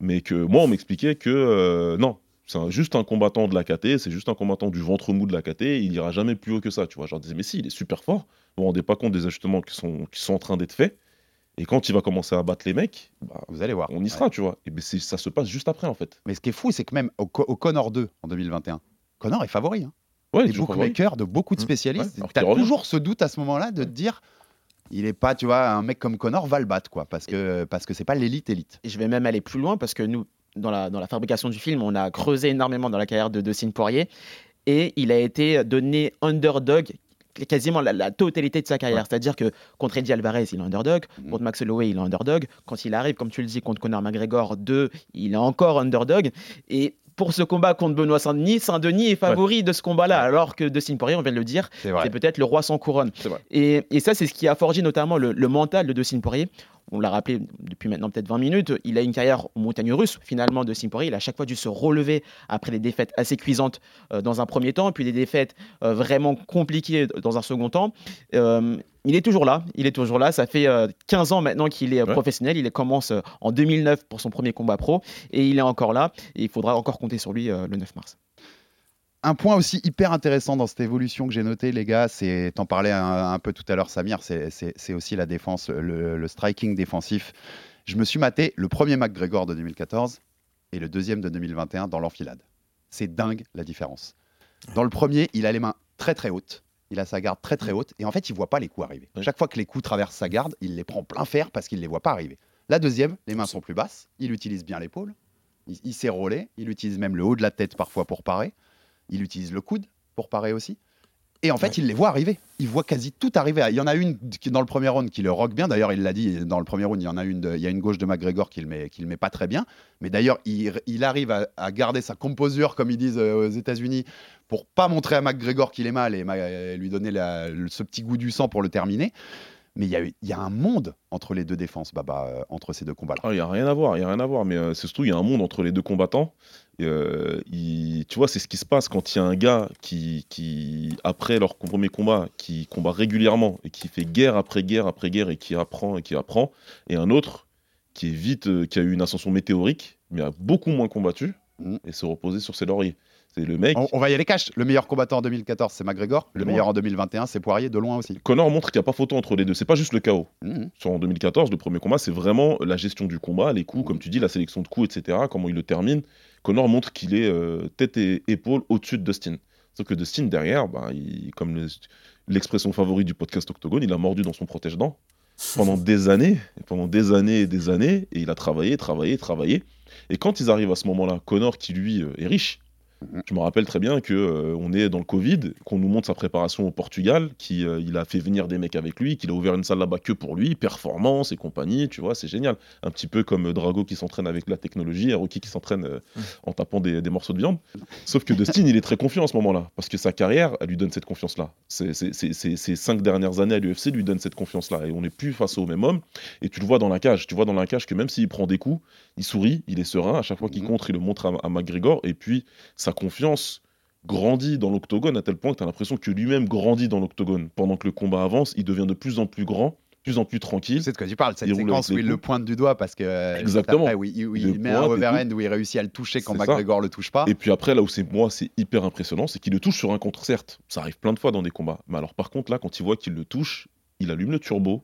Mais que moi, on m'expliquait que euh, non, c'est juste un combattant de la KT, c'est juste un combattant du ventre mou de la KT, il ira jamais plus haut que ça. Tu vois, je leur disais, mais si, il est super fort. Vous vous rendez pas compte des ajustements qui sont, qui sont en train d'être faits. Et quand il va commencer à battre les mecs, bah, Vous allez voir. on y sera, tu vois. Et ben ça se passe juste après, en fait. Mais ce qui est fou, c'est que même au Connor 2 en 2021, Connor est favori. Hein. Ouais, favori. bookmakers de beaucoup de Mmh. spécialistes, Ouais, tu as toujours ce doute à ce moment-là de te dire, il est pas, tu vois, un mec comme Connor va le battre, quoi, parce que parce que c'est pas l'élite élite. Et je vais même aller plus loin parce que nous, dans la, dans la fabrication du film, on a creusé énormément dans la carrière de Dustin Poirier et il a été donné underdog quasiment la, la totalité de sa carrière. C'est-à-dire que contre Eddie Alvarez, il est underdog. Mhm. Contre Max Holloway, il est underdog. Quand il arrive, comme tu le dis, contre Conor McGregor 2, il est encore underdog. Et pour ce combat contre Benoît Saint-Denis, Saint-Denis est favori de ce combat-là, alors que Dustin Poirier, on vient de le dire, C'est peut-être le roi sans couronne. Et, et ça, c'est ce qui a forgé notamment le, le mental de Dustin Poirier. On l'a rappelé depuis maintenant peut-être 20 minutes. Il a une carrière aux montagnes russes, finalement, de Poirier. Il a à chaque fois dû se relever après des défaites assez cuisantes euh, dans un premier temps, puis des défaites euh, vraiment compliquées dans un second temps. Euh, il est toujours là. Il est toujours là. Ça fait euh, 15 ans maintenant qu'il est Ouais. professionnel. Il commence en 2009 pour son premier combat pro. Et il est encore là. Et il faudra encore compter sur lui le 9 mars. Un point aussi hyper intéressant dans cette évolution que j'ai noté, les gars, c'est, t'en parlais un, un peu tout à l'heure, Samir, c'est, aussi la défense, le, le striking défensif. Je me suis maté le premier McGregor de 2014 et le deuxième de 2021 dans l'enfilade. C'est dingue la différence. Dans le premier, il a les mains très très hautes, il a sa garde très très haute et en fait, il voit pas les coups arriver. Chaque fois que les coups traversent sa garde, il les prend plein fer parce qu'il les voit pas arriver. La deuxième, les mains sont plus basses, il utilise bien l'épaule, il, il sait rouler, il utilise même le haut de la tête parfois pour parer. Il utilise le coude pour parer aussi. Et en fait, Ouais. il les voit arriver. Il voit quasi tout arriver. Il y en a une qui, dans le premier round qui le rock bien. D'ailleurs, il l'a dit dans le premier round, il y en a une, de- il y a une gauche de McGregor qui le met, qui le met pas très bien. Mais d'ailleurs, il, il arrive à, à garder sa composure, comme ils disent euh, aux États-Unis, pour pas montrer à McGregor qu'il est mal et euh, lui donner la- le- ce petit goût du sang pour le terminer. Mais il y a, eu- il y a un monde entre les deux défenses, Baba, euh, entre ces deux combats-là. Ah, Il n'y a rien à voir, il y a rien à voir, mais euh, c'est surtout il y a un monde entre les deux combattants. Euh, il- tu vois, c'est ce qui se passe quand il y a un gars qui, qui, après leur premier combat, qui combat régulièrement et qui fait guerre après guerre après guerre et qui apprend et qui apprend, et un autre qui est vite, euh, qui a eu une ascension météorique, mais a beaucoup moins combattu Mhm. et se reposer sur ses lauriers. C'est le mec. On, on va y aller cash. Le meilleur combattant en 2014, c'est McGregor. Le meilleur en 2021, c'est Poirier, de loin aussi. Connor montre qu'il n'y a pas photo entre les deux. C'est pas juste le chaos. Mhm. Sur en 2014, le premier combat, c'est vraiment la gestion du combat, les coups, comme tu dis, la sélection de coups, etc., comment il le termine. Connor montre qu'il est euh, tête et épaule au-dessus de Dustin. Sauf que Dustin, derrière, bah, il- comme le- l'expression favorite du podcast Octogone, il a mordu dans son protège-dents pendant des années, pendant des années et des années, et il a travaillé, travaillé, travaillé. Et quand ils arrivent à ce moment-là, Connor qui lui euh, est riche, je me rappelle très bien que euh, on est dans le Covid, qu'on nous montre sa préparation au Portugal, qu'il euh, il a fait venir des mecs avec lui, qu'il a ouvert une salle là-bas que pour lui, performance et compagnie, tu vois, c'est génial. Un petit peu comme euh, Drago qui s'entraîne avec la technologie, et Rocky qui s'entraîne euh, en tapant des, des morceaux de viande. Sauf que Dustin, il est très confiant à ce moment-là, parce que sa carrière, elle lui donne cette confiance-là. Ces cinq dernières années à l'UFC lui donnent cette confiance-là, et on n'est plus face au même homme. Et tu le vois dans la cage, tu vois dans la cage que même s'il prend des coups, il sourit, il est serein. À chaque fois qu'il contre, il le montre à, à McGregor. Et puis, sa confiance grandit dans l'octogone à tel point que tu as l'impression que lui-même grandit dans l'octogone. Pendant que le combat avance, il devient de plus en plus grand, de plus en plus tranquille. C'est de quoi tu parles, cette Il séquence où il le pointe du doigt parce que euh, Exactement. après, où il, où Il met un overhand où il réussit à le toucher quand. McGregor le touche pas. Et puis après, là où c'est moi, c'est hyper impressionnant, c'est qu'il le touche sur un contre, certes. Ça arrive plein de fois dans des combats. Mais alors, par contre, là, quand il voit qu'il le touche, il allume le turbo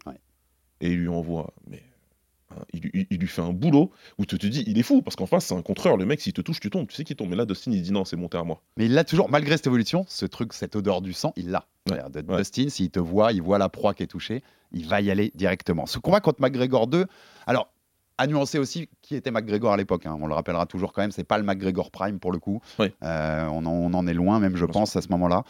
et il lui envoie. Mais il, il- il lui fait un boulot où tu te dis, il est fou, parce qu'en face, c'est un contreur. Le mec, s'il te touche, tu tombes. Tu sais qu'il tombe. Mais là, Dustin, il dit non, c'est monté à moi. Mais il l'a toujours, malgré cette évolution, ce truc, cette odeur du sang, il l'a. Dustin, s'il te voit, il voit la proie qui est touchée, il va y aller directement. Ce combat contre McGregor 2, alors, à nuancer aussi qui était McGregor à l'époque. hein. On le rappellera toujours quand même, c'est pas le McGregor Prime pour le coup. Euh, on, en, on en est loin même, je pense, à ce moment-là.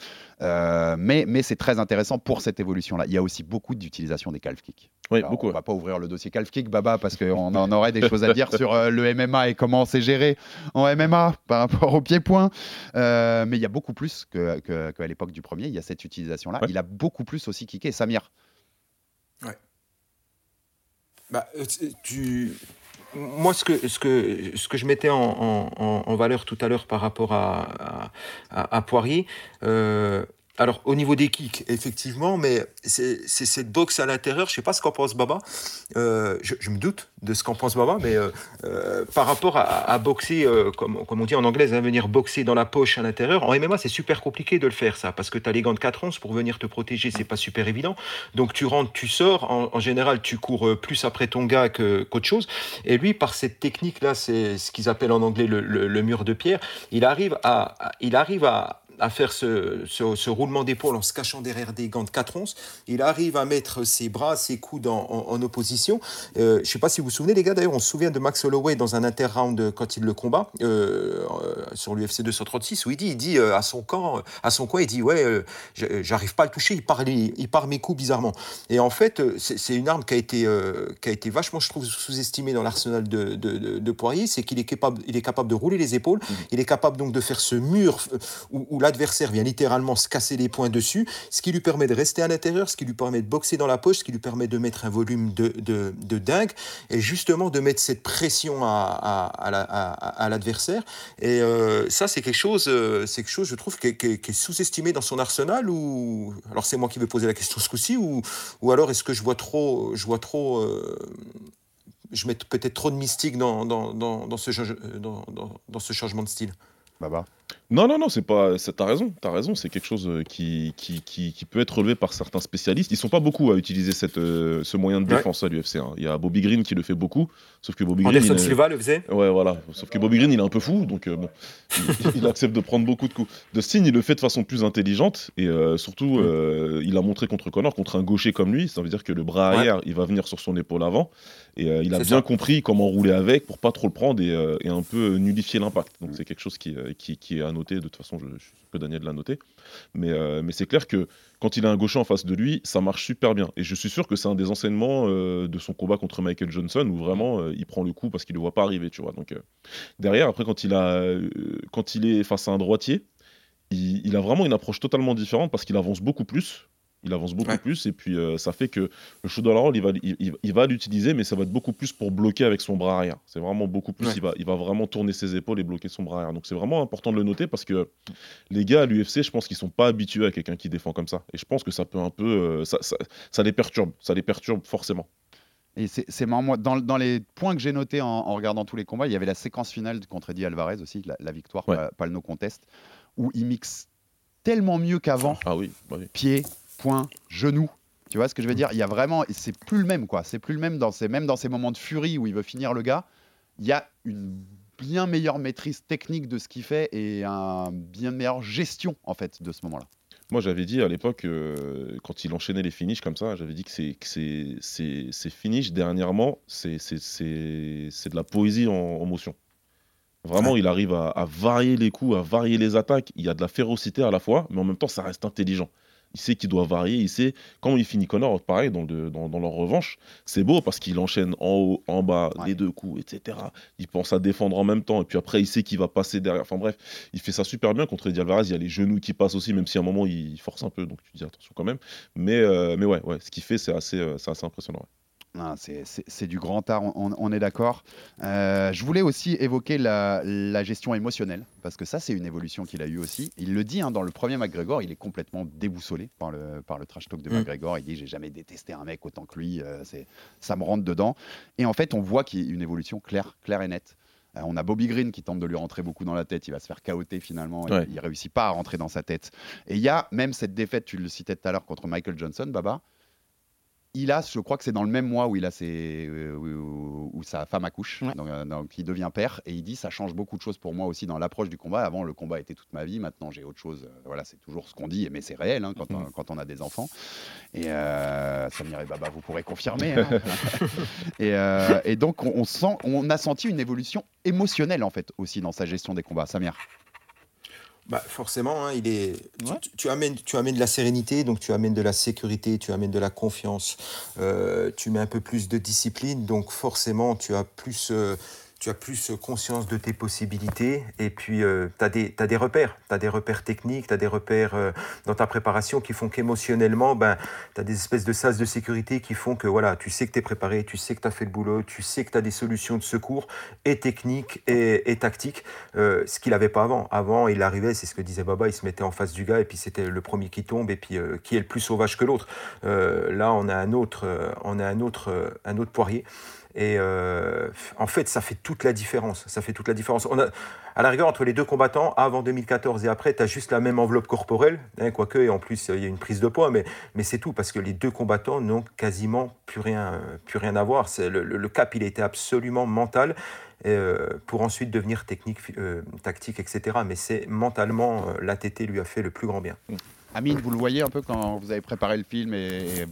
Euh, mais mais c'est très intéressant pour cette évolution-là. Il y a aussi beaucoup d'utilisation des calf kicks. Oui, Alors, beaucoup. On va pas ouvrir le dossier calf kick, Baba, parce qu'on en aurait des choses à dire sur euh, le MMA et comment c'est géré en MMA par rapport au pied-point. Mais il y a beaucoup plus que- que- qu'à l'époque du premier. Il y a cette utilisation-là. Il a beaucoup plus aussi kické. Samir. Bah, euh, tu-. Moi, ce que, ce que, ce que je mettais en, en- en- valeur tout à l'heure par rapport à, à, à- à Poirier, euh, alors au niveau des kicks, effectivement, mais c'est cette boxe à l'intérieur, je sais pas ce qu'en pense Baba, Euh, je, me doute de ce qu'en pense Baba, mais euh, euh, par rapport à, boxer, comme, on dit en anglais, à venir boxer dans la poche à l'intérieur, en MMA, c'est super compliqué de le faire, ça, parce que tu as les gants de 4 onces pour venir te protéger, c'est pas super évident. Donc tu rentres, tu sors, en, général, tu cours plus après ton gars qu'autre chose. Et lui, par cette technique-là, c'est ce qu'ils appellent en anglais le, le- mur de pierre, il arrive à- il arrive à à faire ce, ce- ce roulement d'épaule en se cachant derrière des gants de 4 onces. Il arrive à mettre ses bras, ses coudes en, en- en opposition. Euh, je ne sais pas si vous vous souvenez, les gars, d'ailleurs, on se souvient de Max Holloway dans un inter-round quand il le combat euh, euh, sur l'UFC 236, où il dit, il dit à son camp, à son coin, il dit Ouais, j'arrive pas à le toucher, il part, il part mes coups bizarrement. Et en fait, c'est une arme qui a, été, euh, qui a été vachement, je trouve, sous-estimée dans l'arsenal de, de- de- de Poirier, c'est qu'il est capable, il est capable de rouler les épaules, il est capable donc de faire ce mur où, où l'adversaire vient littéralement se casser les poings dessus, ce qui lui permet de rester à l'intérieur, ce qui lui permet de boxer dans la poche, ce qui lui permet de mettre un volume de, dingue, et justement de mettre cette pression à, à, à la- à- à l'adversaire. Et euh, ça, c'est quelque chose, euh, c'est quelque chose, je trouve, qui est, sous-estimé dans son arsenal. Ou alors c'est moi qui vais poser la question ce coup-ci, ou, ou alors est-ce que je vois trop, je vois trop. euh, je mets peut-être trop de mystique dans ce changement de style? Baba. Non, non, non, c'est pas. T'as raison, t'as raison. C'est quelque chose euh, qui, qui, qui, qui peut être relevé par certains spécialistes. Ils sont pas beaucoup à utiliser cette, euh, ce moyen de Ouais. défense à l'UFC. hein. Il y a Bobby Green qui le fait beaucoup, sauf que Bobby Green. Anderson est- Silva le faisait Ouais, voilà. Sauf que Bobby Green, il est un peu fou, donc euh, bon, il, il accepte de prendre beaucoup de coups. Dustin, il le fait de façon plus intelligente et euh, surtout, euh, il a montré contre Connor, contre un gaucher comme lui, ça veut dire que le bras Ouais. arrière, il va venir sur son épaule avant et euh, il a bien ça. compris comment rouler avec pour pas trop le prendre et, euh, et un peu nullifier l'impact. Donc c'est quelque chose qui, euh, qui, qui à noter. De toute façon, je, je suis que Daniel l'a noté. Mais, euh, mais c'est clair que quand il a un gaucher en face de lui, ça marche super bien. Et je suis sûr que c'est un des enseignements euh, de son combat contre Michael Johnson où vraiment euh, il prend le coup parce qu'il le voit pas arriver, tu vois. Donc derrière, après, quand il, a, quand il est face à un droitier, il a vraiment une approche totalement différente parce qu'il avance beaucoup plus. Il avance beaucoup plus et puis euh, ça fait que le shoulder roll, il va, il, il- il va l'utiliser, mais ça va être beaucoup plus pour bloquer avec son bras arrière. C'est vraiment beaucoup plus. Ouais. Il, va, il va vraiment tourner ses épaules et bloquer son bras arrière. Donc c'est vraiment important de le noter parce que les gars à l'UFC, je pense qu'ils sont pas habitués à quelqu'un qui défend comme ça. Et je pense que ça peut un peu. euh, ça, ça- ça les perturbe. Ça les perturbe forcément. Et c'est c'est marrant, moi, dans, dans les points que j'ai notés en, en regardant tous les combats, il y avait la séquence finale contre Eddie Alvarez aussi, la, la victoire, Ouais. pas, pas le no contest, où il mixe tellement mieux qu'avant. Ah oui, bah oui. Pied, point, genou. Tu vois ce que je veux dire? Il y a vraiment, et c'est plus le même quoi. C'est plus le même dans ces, même dans ces moments de furie où il veut finir le gars. Il y a une bien meilleure maîtrise technique de ce qu'il fait et un bien meilleure gestion en fait de ce moment-là. Moi, j'avais dit à l'époque, euh, quand il enchaînait les finishes comme ça, j'avais dit que ces finishes, dernièrement, c'est de la poésie en, en motion. Vraiment, il arrive à, à varier les coups, à varier les attaques. Il y a de la férocité à la fois, mais en même temps, ça reste intelligent. Il sait qu'il doit varier, il sait. Quand il finit Connor, pareil, dans, le- dans, dans leur revanche, c'est beau parce qu'il enchaîne en haut, en bas, les deux coups, etc. Il pense à défendre en même temps, et puis après, il sait qu'il va passer derrière. Enfin bref, il fait ça super bien contre Eddie Alvarez. Il y a les genoux qui passent aussi, même si à un moment, il force un peu, donc tu dis attention quand même. Mais, euh, mais ouais, ouais, ce qu'il fait, c'est assez, euh, c'est assez impressionnant. ouais. Ah, c'est- du grand art, on, est d'accord. Euh, je voulais aussi évoquer la, la gestion émotionnelle, parce que ça, c'est une évolution qu'il a eue aussi. Il le dit hein, dans le premier McGregor, il est complètement déboussolé par le, par le trash talk de Mm. McGregor. Il dit J'ai jamais détesté un mec autant que lui, euh, ça me rentre dedans. Et en fait, on voit qu'il y a une évolution claire, claire et nette. Euh, on a Bobby Green qui tente de lui rentrer beaucoup dans la tête. Il va se faire chaoter finalement. Il-. Il, réussit pas à rentrer dans sa tête. Et il y a même cette défaite, tu le citais tout à l'heure, contre Michael Johnson, Baba. Il a, je crois que c'est dans le même mois où il a ses, euh, où, où sa femme accouche, donc, euh, donc il devient père, et il dit ça change beaucoup de choses pour moi aussi dans l'approche du combat. Avant, le combat était toute ma vie, maintenant j'ai autre chose. Euh, Voilà, c'est toujours ce qu'on dit, mais c'est réel hein, quand, on, quand on a des enfants. Et euh, Samir et Baba, vous pourrez confirmer. hein. <laughs> et, euh, et donc on, on sent, on a senti une évolution émotionnelle en fait aussi dans sa gestion des combats. Samir. Bah, forcément, hein, il est. Tu, tu- tu amènes, tu amènes de la sérénité, donc tu amènes de la sécurité, tu amènes de la confiance, euh, tu mets un peu plus de discipline, donc forcément, tu as plus. euh, tu as plus conscience de tes possibilités et puis tu as, des repères. Tu as des repères techniques, tu as des repères euh, dans ta préparation qui font qu'émotionnellement, ben, tu as des espèces de sas de sécurité qui font que voilà, tu sais que tu es préparé, tu sais que tu as fait le boulot, tu sais que tu as des solutions de secours et techniques et, tactiques, euh, ce qu'il n'avait pas avant. Avant, il arrivait, c'est ce que disait Baba, il se mettait en face du gars et puis c'était le premier qui tombe et puis euh, qui est le plus sauvage que l'autre. Euh, là, on a un autre, euh, on a un autre, euh, un autre poirier. Et euh, en fait, ça fait toute la différence. Ça fait toute la différence. On a, à la rigueur, entre les deux combattants, avant 2014 et après, tu as juste la même enveloppe corporelle, hein, quoique, et en plus, il y a une prise de poids, mais, mais c'est tout, parce que les deux combattants n'ont quasiment plus rien, euh, plus rien à voir. Le, le- cap, il était absolument mental. euh, pour ensuite devenir technique, tactique, etc. Mais c'est mentalement, l'ATT lui a fait le plus grand bien. Amine, vous le voyez un peu quand vous avez préparé le film et,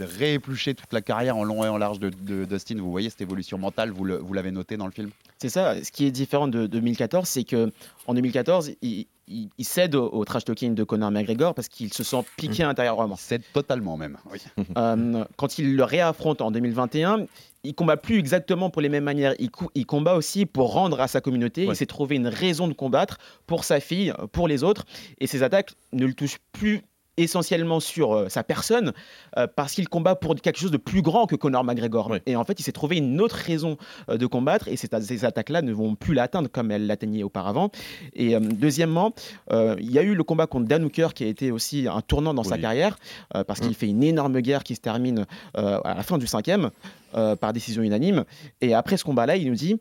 réépluché toute la carrière en long et en large de, Dustin. Vous voyez cette évolution mentale, vous le- vous l'avez noté dans le film? C'est ça. Ce qui est différent de 2014, c'est que en 2014, il, il- il cède au, au trash talking de Conor McGregor parce qu'il se sent piqué intérieurement. Il cède totalement même. Oui. Euh, quand il le réaffronte en 2021, il combat plus exactement pour les mêmes manières. Il combat aussi pour rendre à sa communauté. Il s'est trouvé une raison de combattre pour sa fille, pour les autres. Et ses attaques ne le touchent plus essentiellement sur euh, sa personne euh, parce qu'il combat pour quelque chose de plus grand que Conor McGregor. Et en fait, il s'est trouvé une autre raison euh, de combattre et ces, ces attaques-là ne vont plus l'atteindre comme elles l'atteignaient auparavant. Et deuxièmement, il y a eu le combat contre Dan Hooker qui a été aussi un tournant dans sa carrière parce qu'il fait une énorme guerre qui se termine à la fin du cinquième par décision unanime. Et après ce combat-là, il nous dit,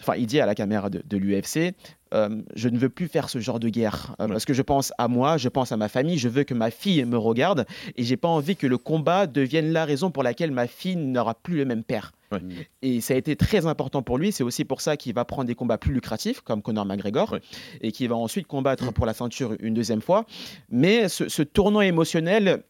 enfin, il dit à la caméra de, de l'UFC, euh, je ne veux plus faire ce genre de guerre euh, parce que je pense à moi, je pense à ma famille, je veux que ma fille me regarde et j'ai pas envie que le combat devienne la raison pour laquelle ma fille n'aura plus le même père. Et ça a été très important pour lui. C'est aussi pour ça qu'il va prendre des combats plus lucratifs, comme Conor McGregor, et qu'il va ensuite combattre pour la ceinture une deuxième fois. Mais ce, ce tournant émotionnel,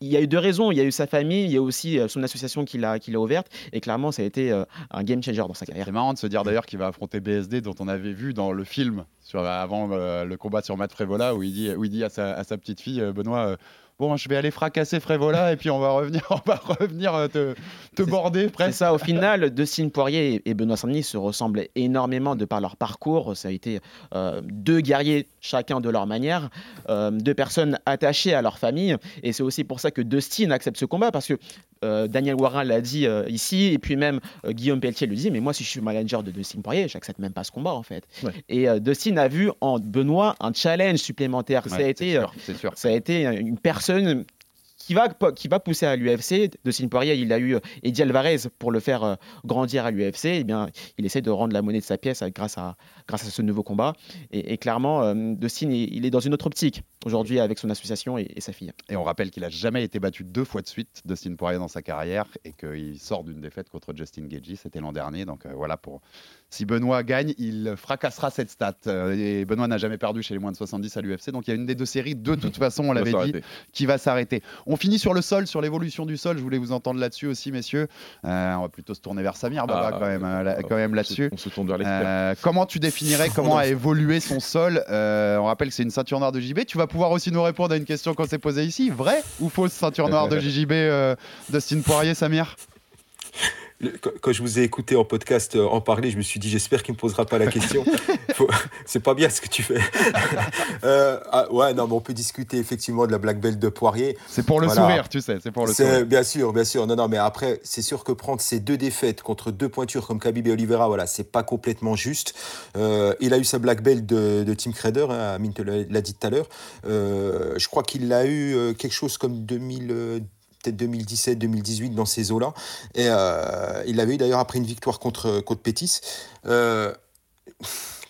il y a eu deux raisons. Il y a eu sa famille, il y a aussi euh, son association qu'il a, ouverte. Et clairement, ça a été euh, un game changer dans sa carrière. C'est marrant de se dire d'ailleurs qu'il va affronter BSD, dont on avait vu dans le film avant euh, le combat sur Matt Frévola, où il dit, à, sa, à sa petite fille, Benoît, bon, je vais aller fracasser Frévola et puis on va revenir, <laughs> on va revenir euh, te, te border C'est presque. ça, au final, Dustin Poirier et Benoît Saint-Denis se ressemblent énormément de par leur parcours. Ça a été euh, deux guerriers, chacun de leur manière, euh, deux personnes attachées à leur famille. Et c'est aussi pour ça que Dustin accepte ce combat, parce que euh, Daniel Warren l'a dit ici, et puis même Guillaume Pelletier le dit, mais moi, si je suis manager de Dustin Poirier, j'accepte même pas ce combat, en fait. Et Dustin a vu en Benoît un challenge supplémentaire. ça, a Ouais, été, sûr. ça a été une personne qui va, qui va pousser à l'UFC. De Poirier, il a eu Eddie Alvarez pour le faire euh, grandir à l'UFC. Eh bien, il essaie de rendre la monnaie de sa pièce euh, grâce à, grâce à ce nouveau combat. Et, clairement, euh, Dustin, il, est dans une autre optique aujourd'hui avec son association et, sa fille. Et on rappelle qu'il a jamais été battu deux fois de suite, Dustin Poirier, dans sa carrière, et qu'il sort d'une défaite contre Justin Gagey, c'était l'an dernier. Donc euh, voilà pour Si Benoît gagne, il fracassera cette stat. Euh, Et Benoît n'a jamais perdu chez les moins de 70 à l'UFC, donc il y a une des deux séries, de toute façon, on va l'avait dit, qui va s'arrêter. On finit sur le sol, sur l'évolution du sol. Je voulais vous entendre là-dessus aussi, messieurs. Euh, on va plutôt se tourner vers Samir, Baba, Ah, quand même, euh, là- quand même là-dessus. On se tourne vers. Euh, comment tu définirais comment a évolué son sol On rappelle que c'est une ceinture noire de JB. Tu vas pouvoir aussi nous répondre à une question qu'on s'est posée ici. Vrai ou fausse ceinture noire de JJB Dustin Poirier, Samir? Quand- je vous ai écouté en podcast euh, en parler, je me suis dit j'espère qu'il me posera pas la question. <laughs> C'est pas bien ce que tu fais. <laughs> Euh, ah, ouais, non, mais on peut discuter effectivement de la black belt de Poirier. C'est pour le Voilà. sourire, tu sais. C'est pour le sourire. Bien sûr, bien sûr. Non, non, mais après, c'est sûr que prendre ces deux défaites contre deux pointures comme Khabib et Oliveira, voilà, c'est pas complètement juste. Euh, il a eu sa black belt de, de Team Crader, hein, Amine l'a dit tout à l'heure. Euh, je crois qu'il l'a eu quelque chose comme 2000. Peut-être 2017, 2018 dans ces eaux-là. Et euh, il l'avait eu d'ailleurs après une victoire contre, contre Pétis. Euh,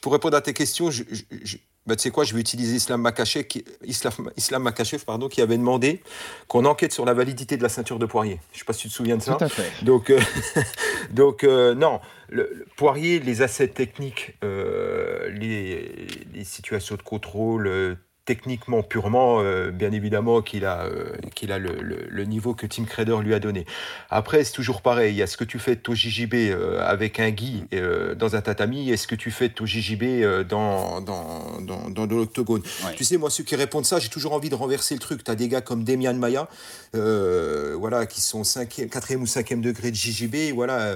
pour répondre à tes questions, je, je- je- bah, tu sais quoi, je vais utiliser Islam Makachev, qui, Islam, Islam Makachev, pardon, qui avait demandé qu'on enquête sur la validité de la ceinture de Poirier. Je ne sais pas si tu te souviens de ça. Tout à fait. Donc, euh, <laughs> donc euh, non, le, le Poirier, les assets techniques, euh, les, les situations de contrôle, techniquement, purement, euh, bien évidemment qu'il a, euh, qu'il a le, le- le niveau que Tim Crader lui a donné. Après, c'est toujours pareil. Il y a ce que tu fais de ton JJB euh, avec un Guy dans un tatami et ce que tu fais de ton JJB dans, dans, dans, dans de l'octogone. Ouais. Tu sais, moi, ceux qui répondent ça, j'ai toujours envie de renverser le truc. Tu as des gars comme Demian Maya, voilà, qui sont 4 quatrième ou 5e degré de JJB. Voilà,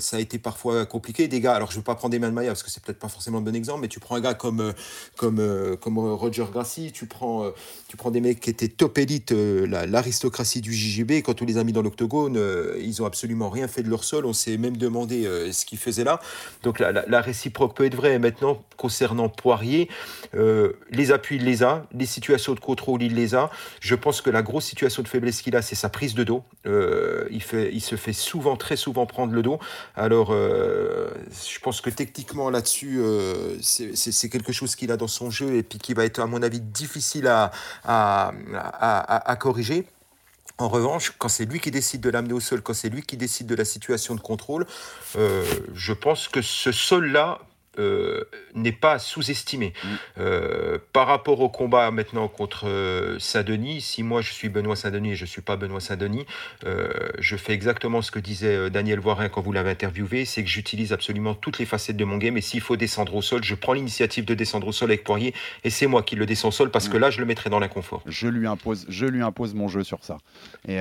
ça a été parfois compliqué. Des gars, alors je ne veux pas prendre Demian Maya parce que c'est peut-être pas forcément le bon exemple, mais tu prends un gars comme, comme, comme euh, Gracie, tu prends, euh, tu prends des mecs qui étaient top élite, euh, la- l'aristocratie du JJB. Quand on les a mis dans l'octogone, euh, ils ont absolument rien fait de leur sol. On s'est même demandé ce qu'ils faisaient là. Donc la, réciproque peut être vraie. Maintenant, concernant Poirier, les appuis, il les a. Les situations de contrôle, il les a. Je pense que la grosse situation de faiblesse qu'il a, c'est sa prise de dos. Il, se fait souvent, très souvent prendre le dos. Alors, je pense que techniquement, là-dessus, c'est quelque chose qu'il a dans son jeu et puis qui va être, à mon difficile à corriger. En revanche, quand c'est lui qui décide de l'amener au sol, quand c'est lui qui décide de la situation de contrôle, euh, je pense que ce sol-là euh, n'est pas sous-estimé. Euh, par rapport au combat maintenant contre euh, Saint-Denis, si moi je suis Benoît Saint-Denis et je ne suis pas Benoît Saint-Denis, je fais exactement ce que disait Daniel Voirin quand vous l'avez interviewé, c'est que j'utilise absolument toutes les facettes de mon game et s'il faut descendre au sol, je prends l'initiative de descendre au sol avec Poirier et c'est moi qui le descends au sol parce que là je le mettrai dans l'inconfort. Je lui impose, je lui impose mon jeu sur ça. Et,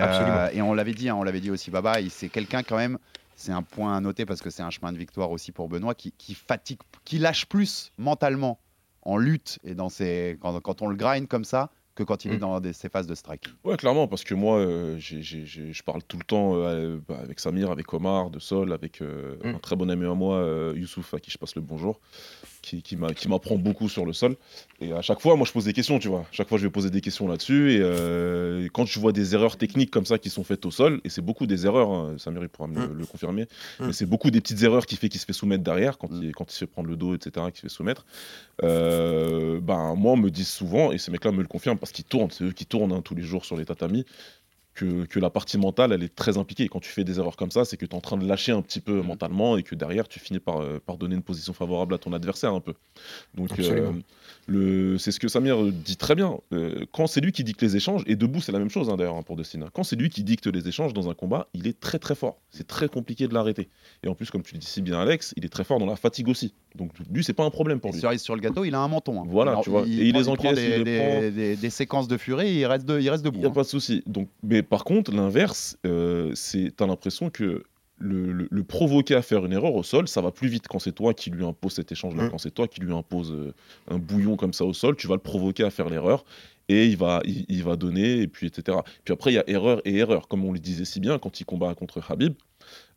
et on l'avait dit, hein, on l'avait dit aussi, Baba, c'est quelqu'un quand même. C'est un point à noter parce que c'est un chemin de victoire aussi pour Benoît qui, qui fatigue, qui lâche plus mentalement en lutte et dans ses, quand, quand on le grind comme ça que quand il est Mm. dans des- ses phases de strike. Ouais, clairement, parce que moi, euh, je parle tout le temps euh, bah, avec Samir, avec Omar, de Sol, avec euh, Mm. un très bon ami à moi, Youssouf, à qui je passe le bonjour, qui, qui m'a- qui m'apprend beaucoup sur le sol. Et à chaque fois, moi, je pose des questions, tu vois. Chaque fois, je vais poser des questions là-dessus. Et euh, quand je vois des erreurs techniques comme ça qui sont faites au sol, et c'est beaucoup des erreurs, hein, Samir, il pourra me le, Mm. le confirmer, Mm. mais c'est beaucoup des petites erreurs qui fait qu'il se fait soumettre derrière, quand, Mm. il, quand il se fait prendre le dos, etc., qu'il se fait soumettre. Euh, ben, moi, on me dit souvent, et ces mecs-là me le confirment, parce qu'ils tournent, c'est eux qui tournent hein, tous les jours sur les tatamis, que, que la partie mentale, elle est très impliquée. Quand tu fais des erreurs comme ça, c'est que tu es en train de lâcher un petit peu mentalement et que derrière, tu finis par, euh, par donner une position favorable à ton adversaire un peu. Donc, euh, le, c'est ce que Samir dit très bien. Euh, quand c'est lui qui dicte les échanges, et debout, c'est la même chose hein, d'ailleurs hein, pour Dustin. Quand c'est lui qui dicte les échanges dans un combat, il est très très fort. C'est très compliqué de l'arrêter. Et en plus, comme tu le dis si bien, Alex, il est très fort dans la fatigue aussi. Donc, lui, c'est pas un problème pour Et lui. cerise sur le gâteau, il a un menton. hein. Voilà, Alors, tu vois. Il, Et il prend- les prend encaisse, des, il les des- prend. des- des séquences de furie, il reste, de- il reste debout. Il n'y a hein. pas de souci. Donc, mais par contre, l'inverse, euh, c'est t'as l'impression que le, le- le provoquer à faire une erreur au sol, ça va plus vite quand c'est toi qui lui impose cet échange-là, Mm. quand c'est toi qui lui impose euh, un bouillon comme ça au sol, tu vas le provoquer à faire l'erreur et il va, il, il va donner, et puis etc. Puis après, il y a erreur et erreur, comme on le disait si bien quand il combat contre Habib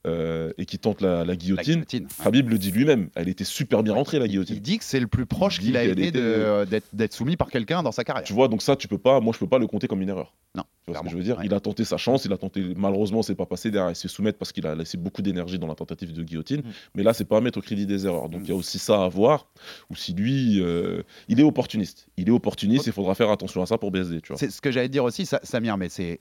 euh, et qui tente la, la La guillotine. guillotine. Habib le dit lui-même, elle était super bien rentrée la guillotine. Il dit que c'est le plus proche qu'il a qu'elle été était- de- d'être soumis par quelqu'un dans sa carrière. Tu vois, donc ça, tu peux pas, moi, je peux pas le compter comme une erreur. Non, Tu vois ce que je veux dire? Ouais. Il a tenté sa chance, il a tenté. Malheureusement, c'est pas passé derrière. Il s'est soumettre parce qu'il a laissé beaucoup d'énergie dans la tentative de guillotine. Mm. Mais là, c'est pas à mettre au crédit des erreurs. Donc Mm. il y a aussi ça à voir. Ou si lui, euh, il est opportuniste. Il est opportuniste. Il faudra faire attention à ça pour BSD. Tu vois. C'est ce que j'allais dire aussi, Sa- Samir, mais c'est.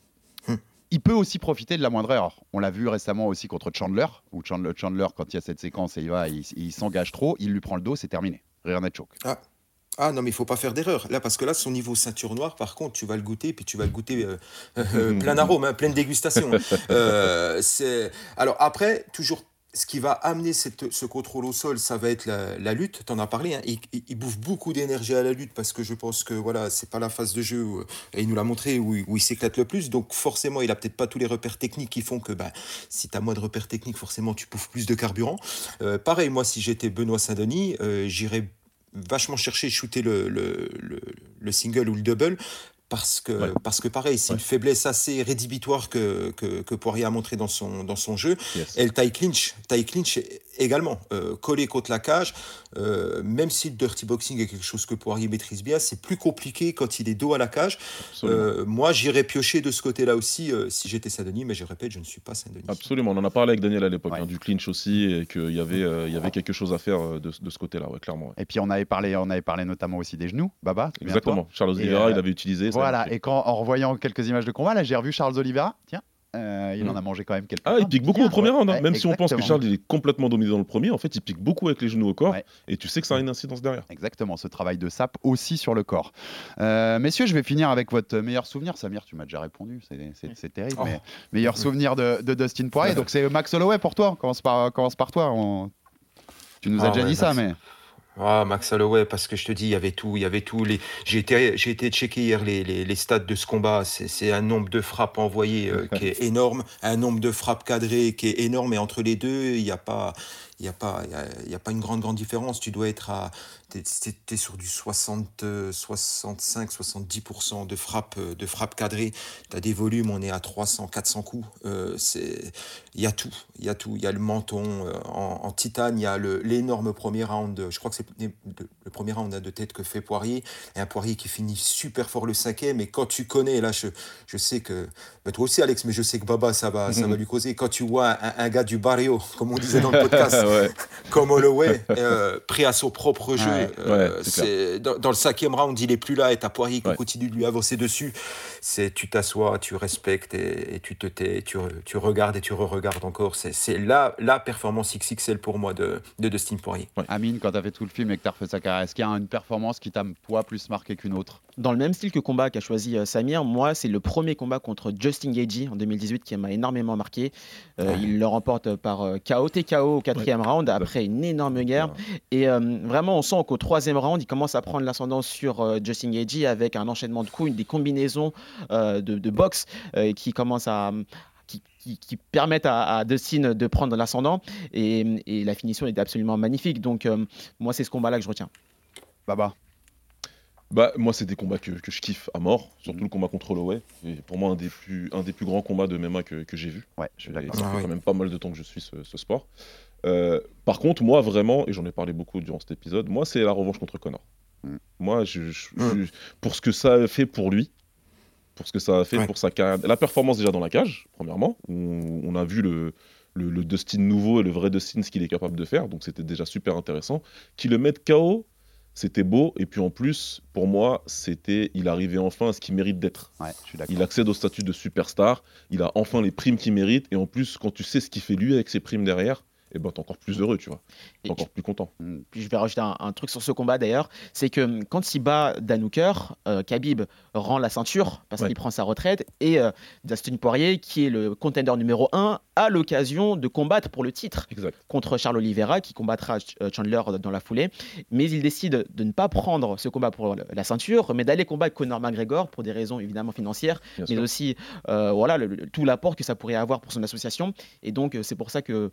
Il peut aussi profiter de la moindre erreur. On l'a vu récemment aussi contre Chandler, où Chandler, Chandler, quand il y a cette séquence et il va, il, il s'engage trop, il lui prend le dos, c'est terminé. Rear net choke. Ah. Ah non, mais il faut pas faire d'erreur. Là, parce que là, son niveau ceinture noire, par contre, tu vas le goûter, puis tu vas le goûter euh, euh, plein d'arômes, hein, pleine dégustation. <laughs> Euh, c'est... Alors après, toujours ce qui va amener ce contrôle au sol, ça va être la, lutte. Tu en as parlé. hein. Il, bouffe beaucoup d'énergie à la lutte parce que je pense que voilà, c'est pas la phase de jeu où- et il nous l'a montré où, il- s'éclate le plus. Donc forcément, il a peut-être pas tous les repères techniques qui font que ben, si tu as moins de repères techniques, forcément, tu bouffes plus de carburant. Euh, pareil, moi, si j'étais Benoît Saint-Denis, euh, j'irais vachement chercher shooter le, le, le single ou le double. Parce que, parce que pareil, c'est une faiblesse assez rédhibitoire que, que, que Poirier a montré dans son, dans son jeu. Yes. Et le tie clinch, tie clinch également, euh, collé contre la cage, euh, même si le dirty boxing est quelque chose que Poirier maîtrise bien, c'est plus compliqué quand il est dos à la cage. Euh, moi, j'irais piocher de ce côté-là aussi euh, si j'étais Saint-Denis, mais je répète, je ne suis pas Saint-Denis. Absolument, on en a parlé avec Daniel à l'époque, hein, du clinch aussi, et qu'il y, avait, euh, il y avait quelque chose à faire de, de ce côté-là, ouais, clairement. ouais. Et puis on avait parlé, on avait parlé notamment aussi des genoux, Baba. Exactement. Charles Oliveira, euh, il avait utilisé. ça Voilà. Et quand en revoyant quelques images de combat, là, j'ai revu Charles Oliveira. Tiens, euh, il en Mm. a mangé quand même quelques. Ah, il pique beaucoup au premier round, hein. Ouais, même si on pense que. Charles il est complètement dominé dans le premier, en fait il pique beaucoup avec les genoux au corps, et tu sais que ça a une incidence derrière. Exactement, ce travail de sap aussi sur le corps. Euh, messieurs, je vais finir avec votre meilleur souvenir. Samir, tu m'as déjà répondu, c'est- terrible. Oh. Mais meilleur <laughs> souvenir de, de Dustin Poirier, donc c'est Max Holloway pour toi. Commence par, commence par toi. on- Tu nous as Ah déjà ouais, dit ça, mais. Ah, Max Holloway, parce que je te dis, il y avait tout, il y avait tout. Les... J'ai été, j'ai été checker hier les, les, les stats de ce combat. C'est, c'est un nombre de frappes envoyées euh, qui est <laughs> énorme, un nombre de frappes cadrées qui est énorme, et entre les deux, il n'y a pas, il y a pas, y a, y a pas une grande grande différence. Tu dois être à, t'es- t'es sur du 60, euh, 65, 70% de frappes, euh, de frappes cadrées. Tu as des volumes, on est à 300, 400 coups. Euh, il y a tout, il y a tout. Il y a le menton euh, en, en titane, il y a l'énorme premier round. Je crois que c'est le, premier round de tête que fait Poirier. Et un Poirier qui finit super fort le cinquième. Et quand tu connais, là, je, je sais que. bah, toi aussi, Alex, mais je sais que Baba, ça va, ça va lui causer. Quand tu vois un, un gars du barrio, comme on disait dans le podcast, <laughs> Ouais. comme Holloway, euh, prêt à son propre jeu. Ouais, euh, ouais, c'est c'est dans, dans le cinquième round, il est plus là et t'as Poirier qui Ouais. continue de lui avancer dessus. C'est tu t'assois, tu respectes et, et tu te tais, tu, re- tu regardes et tu re-regardes encore. C'est c'est la, la performance XXL pour moi de, de Dustin Poirier. Amine, quand tu as fait tout le film et que tu as refait sa carrière, est-ce qu'il y a une performance qui t'a, toi, plus marqué qu'une autre? Dans le même style que combat qu'a choisi euh, Samir, moi, c'est le premier combat contre Justin Gagey en 2018 qui m'a énormément marqué. Euh, Il le remporte par euh, KO, TKO au quatrième round après une énorme guerre. Et euh, vraiment, on sent qu'au troisième round, il commence à prendre l'ascendant sur Justin Gagey avec un enchaînement de coups, une- des combinaisons de, de boxe qui commencent à. Qui, qui- permettent à, à Dustin de prendre l'ascendant et, et la finition était absolument magnifique. Donc, euh, moi, c'est ce combat-là que je retiens. Baba Bah, moi, c'est des combats que, que je kiffe à mort, surtout le combat contre Holloway. Et pour moi, un des plus, un des plus grands combats de MMA que, que j'ai vu. Ouais, je suis Et d'accord. Ça Ah fait quand même pas mal de temps que je suis ce, ce sport. Euh, par contre, moi, vraiment, et j'en ai parlé beaucoup durant cet épisode, moi, c'est la revanche contre Connor. Mm. Moi, je, je- Mm. je- pour ce que ça a fait pour lui, pour ce que ça a fait Ouais. pour sa carrière, la performance déjà dans la cage, premièrement, où on a vu le, le, le Dustin nouveau et le vrai Dustin, ce qu'il est capable de faire, donc c'était déjà super intéressant. Qu'il le mette KO, c'était beau, et puis en plus, pour moi, c'était, il arrivait enfin à ce qu'il mérite d'être. Ouais. Il accède au statut de superstar, il a enfin les primes qu'il mérite, et en plus, quand tu sais ce qu'il fait lui avec ses primes derrière, et ben t'es encore plus heureux, tu vois. T'es encore plus content. Puis je vais rajouter un, un truc sur ce combat d'ailleurs, c'est que hum, quand il bat Dan Hooker, euh, Khabib rend la ceinture parce Ouais. qu'il prend sa retraite et euh, Dustin Poirier, qui est le contender numéro 1, a l'occasion de combattre pour le titre Exact. contre Charles Oliveira qui combattra euh, Chandler dans la foulée. Mais il décide de ne pas prendre ce combat pour la ceinture, mais d'aller combattre Conor McGregor pour des raisons évidemment financières, Bien mais sûr. aussi euh, voilà, le- le- tout l'apport que ça pourrait avoir pour son association. Et donc c'est pour ça que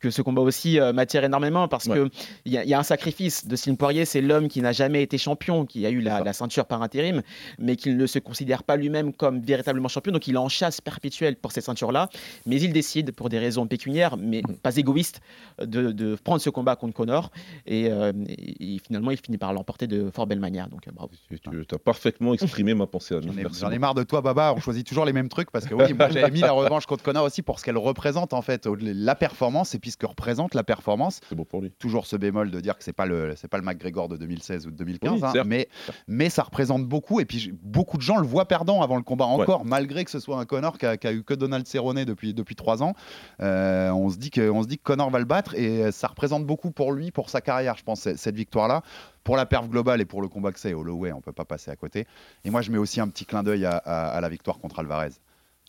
que ce combat aussi euh, m'attire énormément parce Ouais. que il y, a- il y a un sacrifice de Slim Poirier, c'est l'homme qui n'a jamais été champion, qui a eu la, ceinture par intérim, mais qui ne se considère pas lui-même comme véritablement champion, donc il est en chasse perpétuelle pour cette ceinture-là, mais il décide, pour des raisons pécuniaires, mais Mm. pas égoïstes, de, de prendre ce combat contre Connor, et, euh, et- et finalement il finit par l'emporter de fort belle manière, donc euh, bravo. Tu, tu as parfaitement exprimé ma pensée. J'en ai, Merci j'en ai beaucoup. marre de toi, Baba. On choisit toujours les mêmes trucs parce que oui, moi j'avais mis la revanche contre Connor aussi pour ce qu'elle représente en fait, la performance et puis puis ce que représente la performance. C'est pour lui. Toujours ce bémol de dire que c'est pas le c'est pas le McGregor de 2016 ou de 2015, Oui, hein, mais mais ça représente beaucoup. Et puis beaucoup de gens le voient perdant avant le combat encore, malgré que ce soit un Connor qui a, qui a eu que Donald Cerrone depuis depuis trois ans. Euh, on se dit que on se dit que Connor va le battre et ça représente beaucoup pour lui, pour sa carrière, je pense, cette victoire là. Pour la perf globale et pour le combat que c'est, Holloway, on peut pas passer à côté. Et moi, je mets aussi un petit clin d'œil à, à- à la victoire contre Alvarez.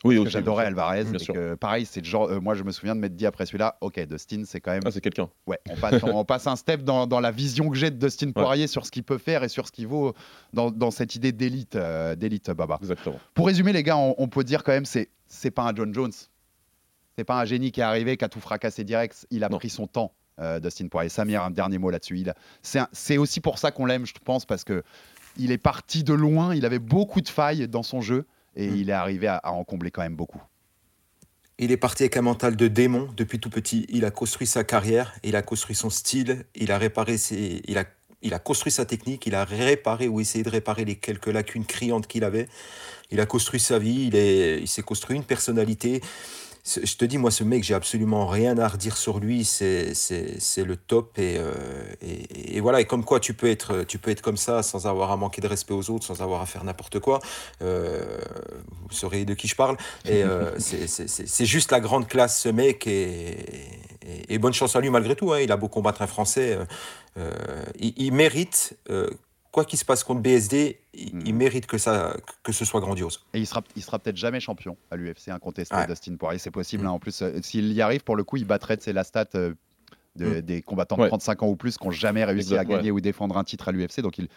Oui, aussi, j'adorais. Alvarez. Bien sûr. que, pareil, c'est le genre. euh, moi, je me souviens de m'être dit après celui-là, ok, Dustin, c'est quand même. Ah, c'est quelqu'un. Ouais, on passe, on passe un step dans, dans la vision que j'ai de Dustin Poirier sur ce qu'il peut faire et sur ce qu'il vaut dans, dans cette idée d'élite, euh, d'élite Baba. Exactement. Pour résumer, les gars, on, on peut dire quand même, c'est c'est pas un John Jones, c'est pas un génie qui est arrivé, qui a tout fracassé direct. Il a pris son temps, euh, Dustin Poirier. Samir, un dernier mot là-dessus. Il C'est un- c'est aussi pour ça qu'on l'aime, je pense, parce que il est parti de loin. Il avait beaucoup de failles dans son jeu et il est arrivé à, à en combler quand même beaucoup. Il est parti avec un mental de démon depuis tout petit. Il a construit sa carrière, il a construit son style, il a réparé ses, il a, il a construit sa technique, il a réparé ou essayé de réparer les quelques lacunes criantes qu'il avait. Il a construit sa vie, il est, il s'est construit une personnalité. Je te dis, moi, ce mec, j'ai absolument rien à redire sur lui. C'est, le top. Et, euh, et, et voilà. Et comme quoi, tu peux être, tu peux être comme ça sans avoir à manquer de respect aux autres, sans avoir à faire n'importe quoi. Euh, vous saurez de qui je parle. Et euh, <laughs> c'est, juste la grande classe, ce mec. Et, bonne chance à lui malgré tout. hein. Il a beau combattre un Français. euh, il, il mérite. Quoi qu'il se passe contre BSD, il, il mérite que, ça, que ce soit grandiose. Et il sera, il sera peut-être jamais champion à l'UFC, incontesté, Ouais. Dustin Poirier. C'est possible. hein. En plus, euh, s'il y arrive, pour le coup, il battrait c'est la stat euh, de- Mm. des combattants de Ouais. 35 ans ou plus qui n'ont jamais réussi Exact, à gagner ouais. ou défendre un titre à l'UFC. Donc, il,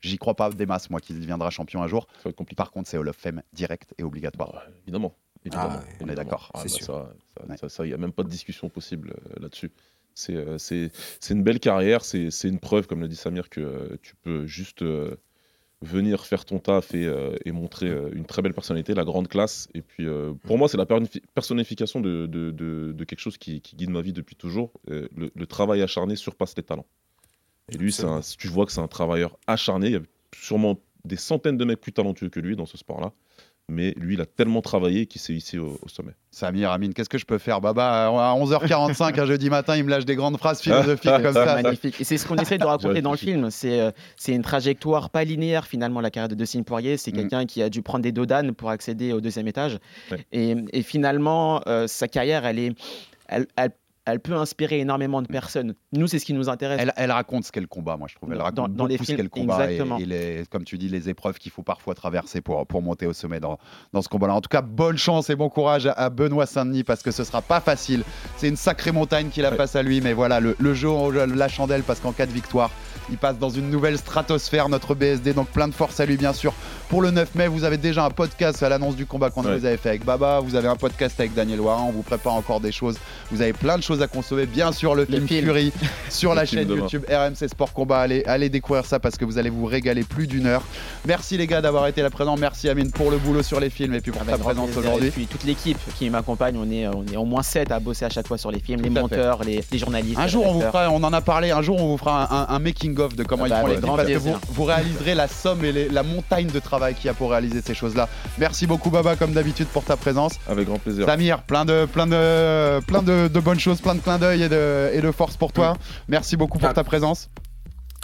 j'y crois pas des masses, moi, qu'il deviendra champion un jour. Par contre, c'est Hall of Fame direct et obligatoire. Évidemment. Évidemment. Ah, on est d'accord. Ah, C'est bah, sûr. Ça, ça, ça, ça, y a même pas de discussion possible euh, là-dessus. C'est euh, c'est une belle carrière, c'est une preuve, comme l'a dit Samir, que euh, tu peux juste euh, venir faire ton taf et, euh, et montrer euh, une très belle personnalité, la grande classe. Et puis, euh, pour moi, c'est la personnification de, de, de- de quelque chose qui, qui guide ma vie depuis toujours. Le, le travail acharné surpasse les talents. Et lui, un- tu vois que c'est un travailleur acharné. Il y a sûrement des centaines de mecs plus talentueux que lui dans ce sport-là. Mais lui, il a tellement travaillé qu'il s'est hissé au, au sommet. Samir, Amine, qu'est-ce que je peux faire Baba, à 11h45, un jeudi matin, il me lâche des grandes phrases philosophiques <laughs> comme ça. Magnifique. Et c'est ce qu'on essaie de raconter dans le film. C'est euh, c'est une trajectoire pas linéaire finalement la carrière de Dustin Poirier. C'est Mm. quelqu'un qui a dû prendre des dodanes pour accéder au deuxième étage. Ouais. Et, et finalement, euh, sa carrière, elle est, elle, elle- elle peut inspirer énormément de personnes. Nous, c'est ce qui nous intéresse. Elle, elle raconte ce qu'est le combat, moi je trouve. Elle Dans- raconte dans- dans les ce films, qu'est le combat et, exactement. et les- comme tu dis, les épreuves qu'il faut parfois traverser pour, pour monter au sommet dans, dans ce combat-là. En tout cas, bonne chance et bon courage à, à Benoît Saint-Denis parce que ce sera pas facile. C'est une sacrée montagne qu'il a face à lui, mais voilà, le, le jeu en la chandelle parce qu'en cas de victoire, il passe dans une nouvelle stratosphère, notre BSD. Donc plein de force à lui, bien sûr. Pour le 9 mai, vous avez déjà un podcast à l'annonce du combat qu'on Ouais. vous avait fait avec Baba. Vous avez un podcast avec Daniel Waran. On vous prépare encore des choses. Vous avez plein de choses à consommer. Bien sûr, le, film, film. Fury <laughs> sur la chaîne. YouTube RMC Sport Combat. Allez, allez découvrir ça parce que vous allez vous régaler plus d'une heure. Merci les gars d'avoir été là présents. Merci Amine pour le boulot sur les films et puis pour Avec ta grand présence aujourd'hui. Et puis toute l'équipe qui m'accompagne, on est, on est au moins 7 à bosser à chaque fois sur les films, les Tout monteurs, les, les journalistes. Un les jour, on vous fera, on en a parlé, un jour, on vous fera un, making-of de comment Ah ils bah, font les avec films grand parce que vous, vous réaliserez la somme et les- la montagne de travail qu'il y a pour réaliser ces choses-là. Merci beaucoup, Baba, comme d'habitude, pour ta présence. Avec grand plaisir. Samir, plein de, plein de, plein de, de bonnes choses, plein de clins d'œil et de, et de force pour toi. Merci beaucoup pour ta présence.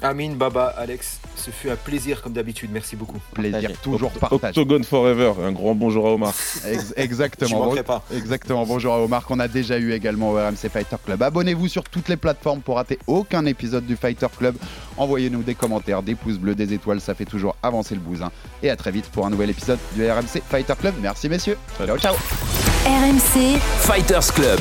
Amine, Baba, Alex, ce fut un plaisir comme d'habitude. Merci beaucoup. Plaisir, toujours partagé. Octogone Forever. Un grand bonjour à Omar. Ex- <laughs> Je exactement. Bon- pas. Exactement. Bonjour à Omar qu'on a déjà eu également au RMC Fighter Club. Abonnez-vous sur toutes les plateformes pour rater aucun épisode du Fighter Club. Envoyez-nous des commentaires, des pouces bleus, des étoiles, ça fait toujours avancer le bousin. Et à très vite pour un nouvel épisode du RMC Fighter Club. Merci messieurs. Ciao ciao. RMC Fighters Club.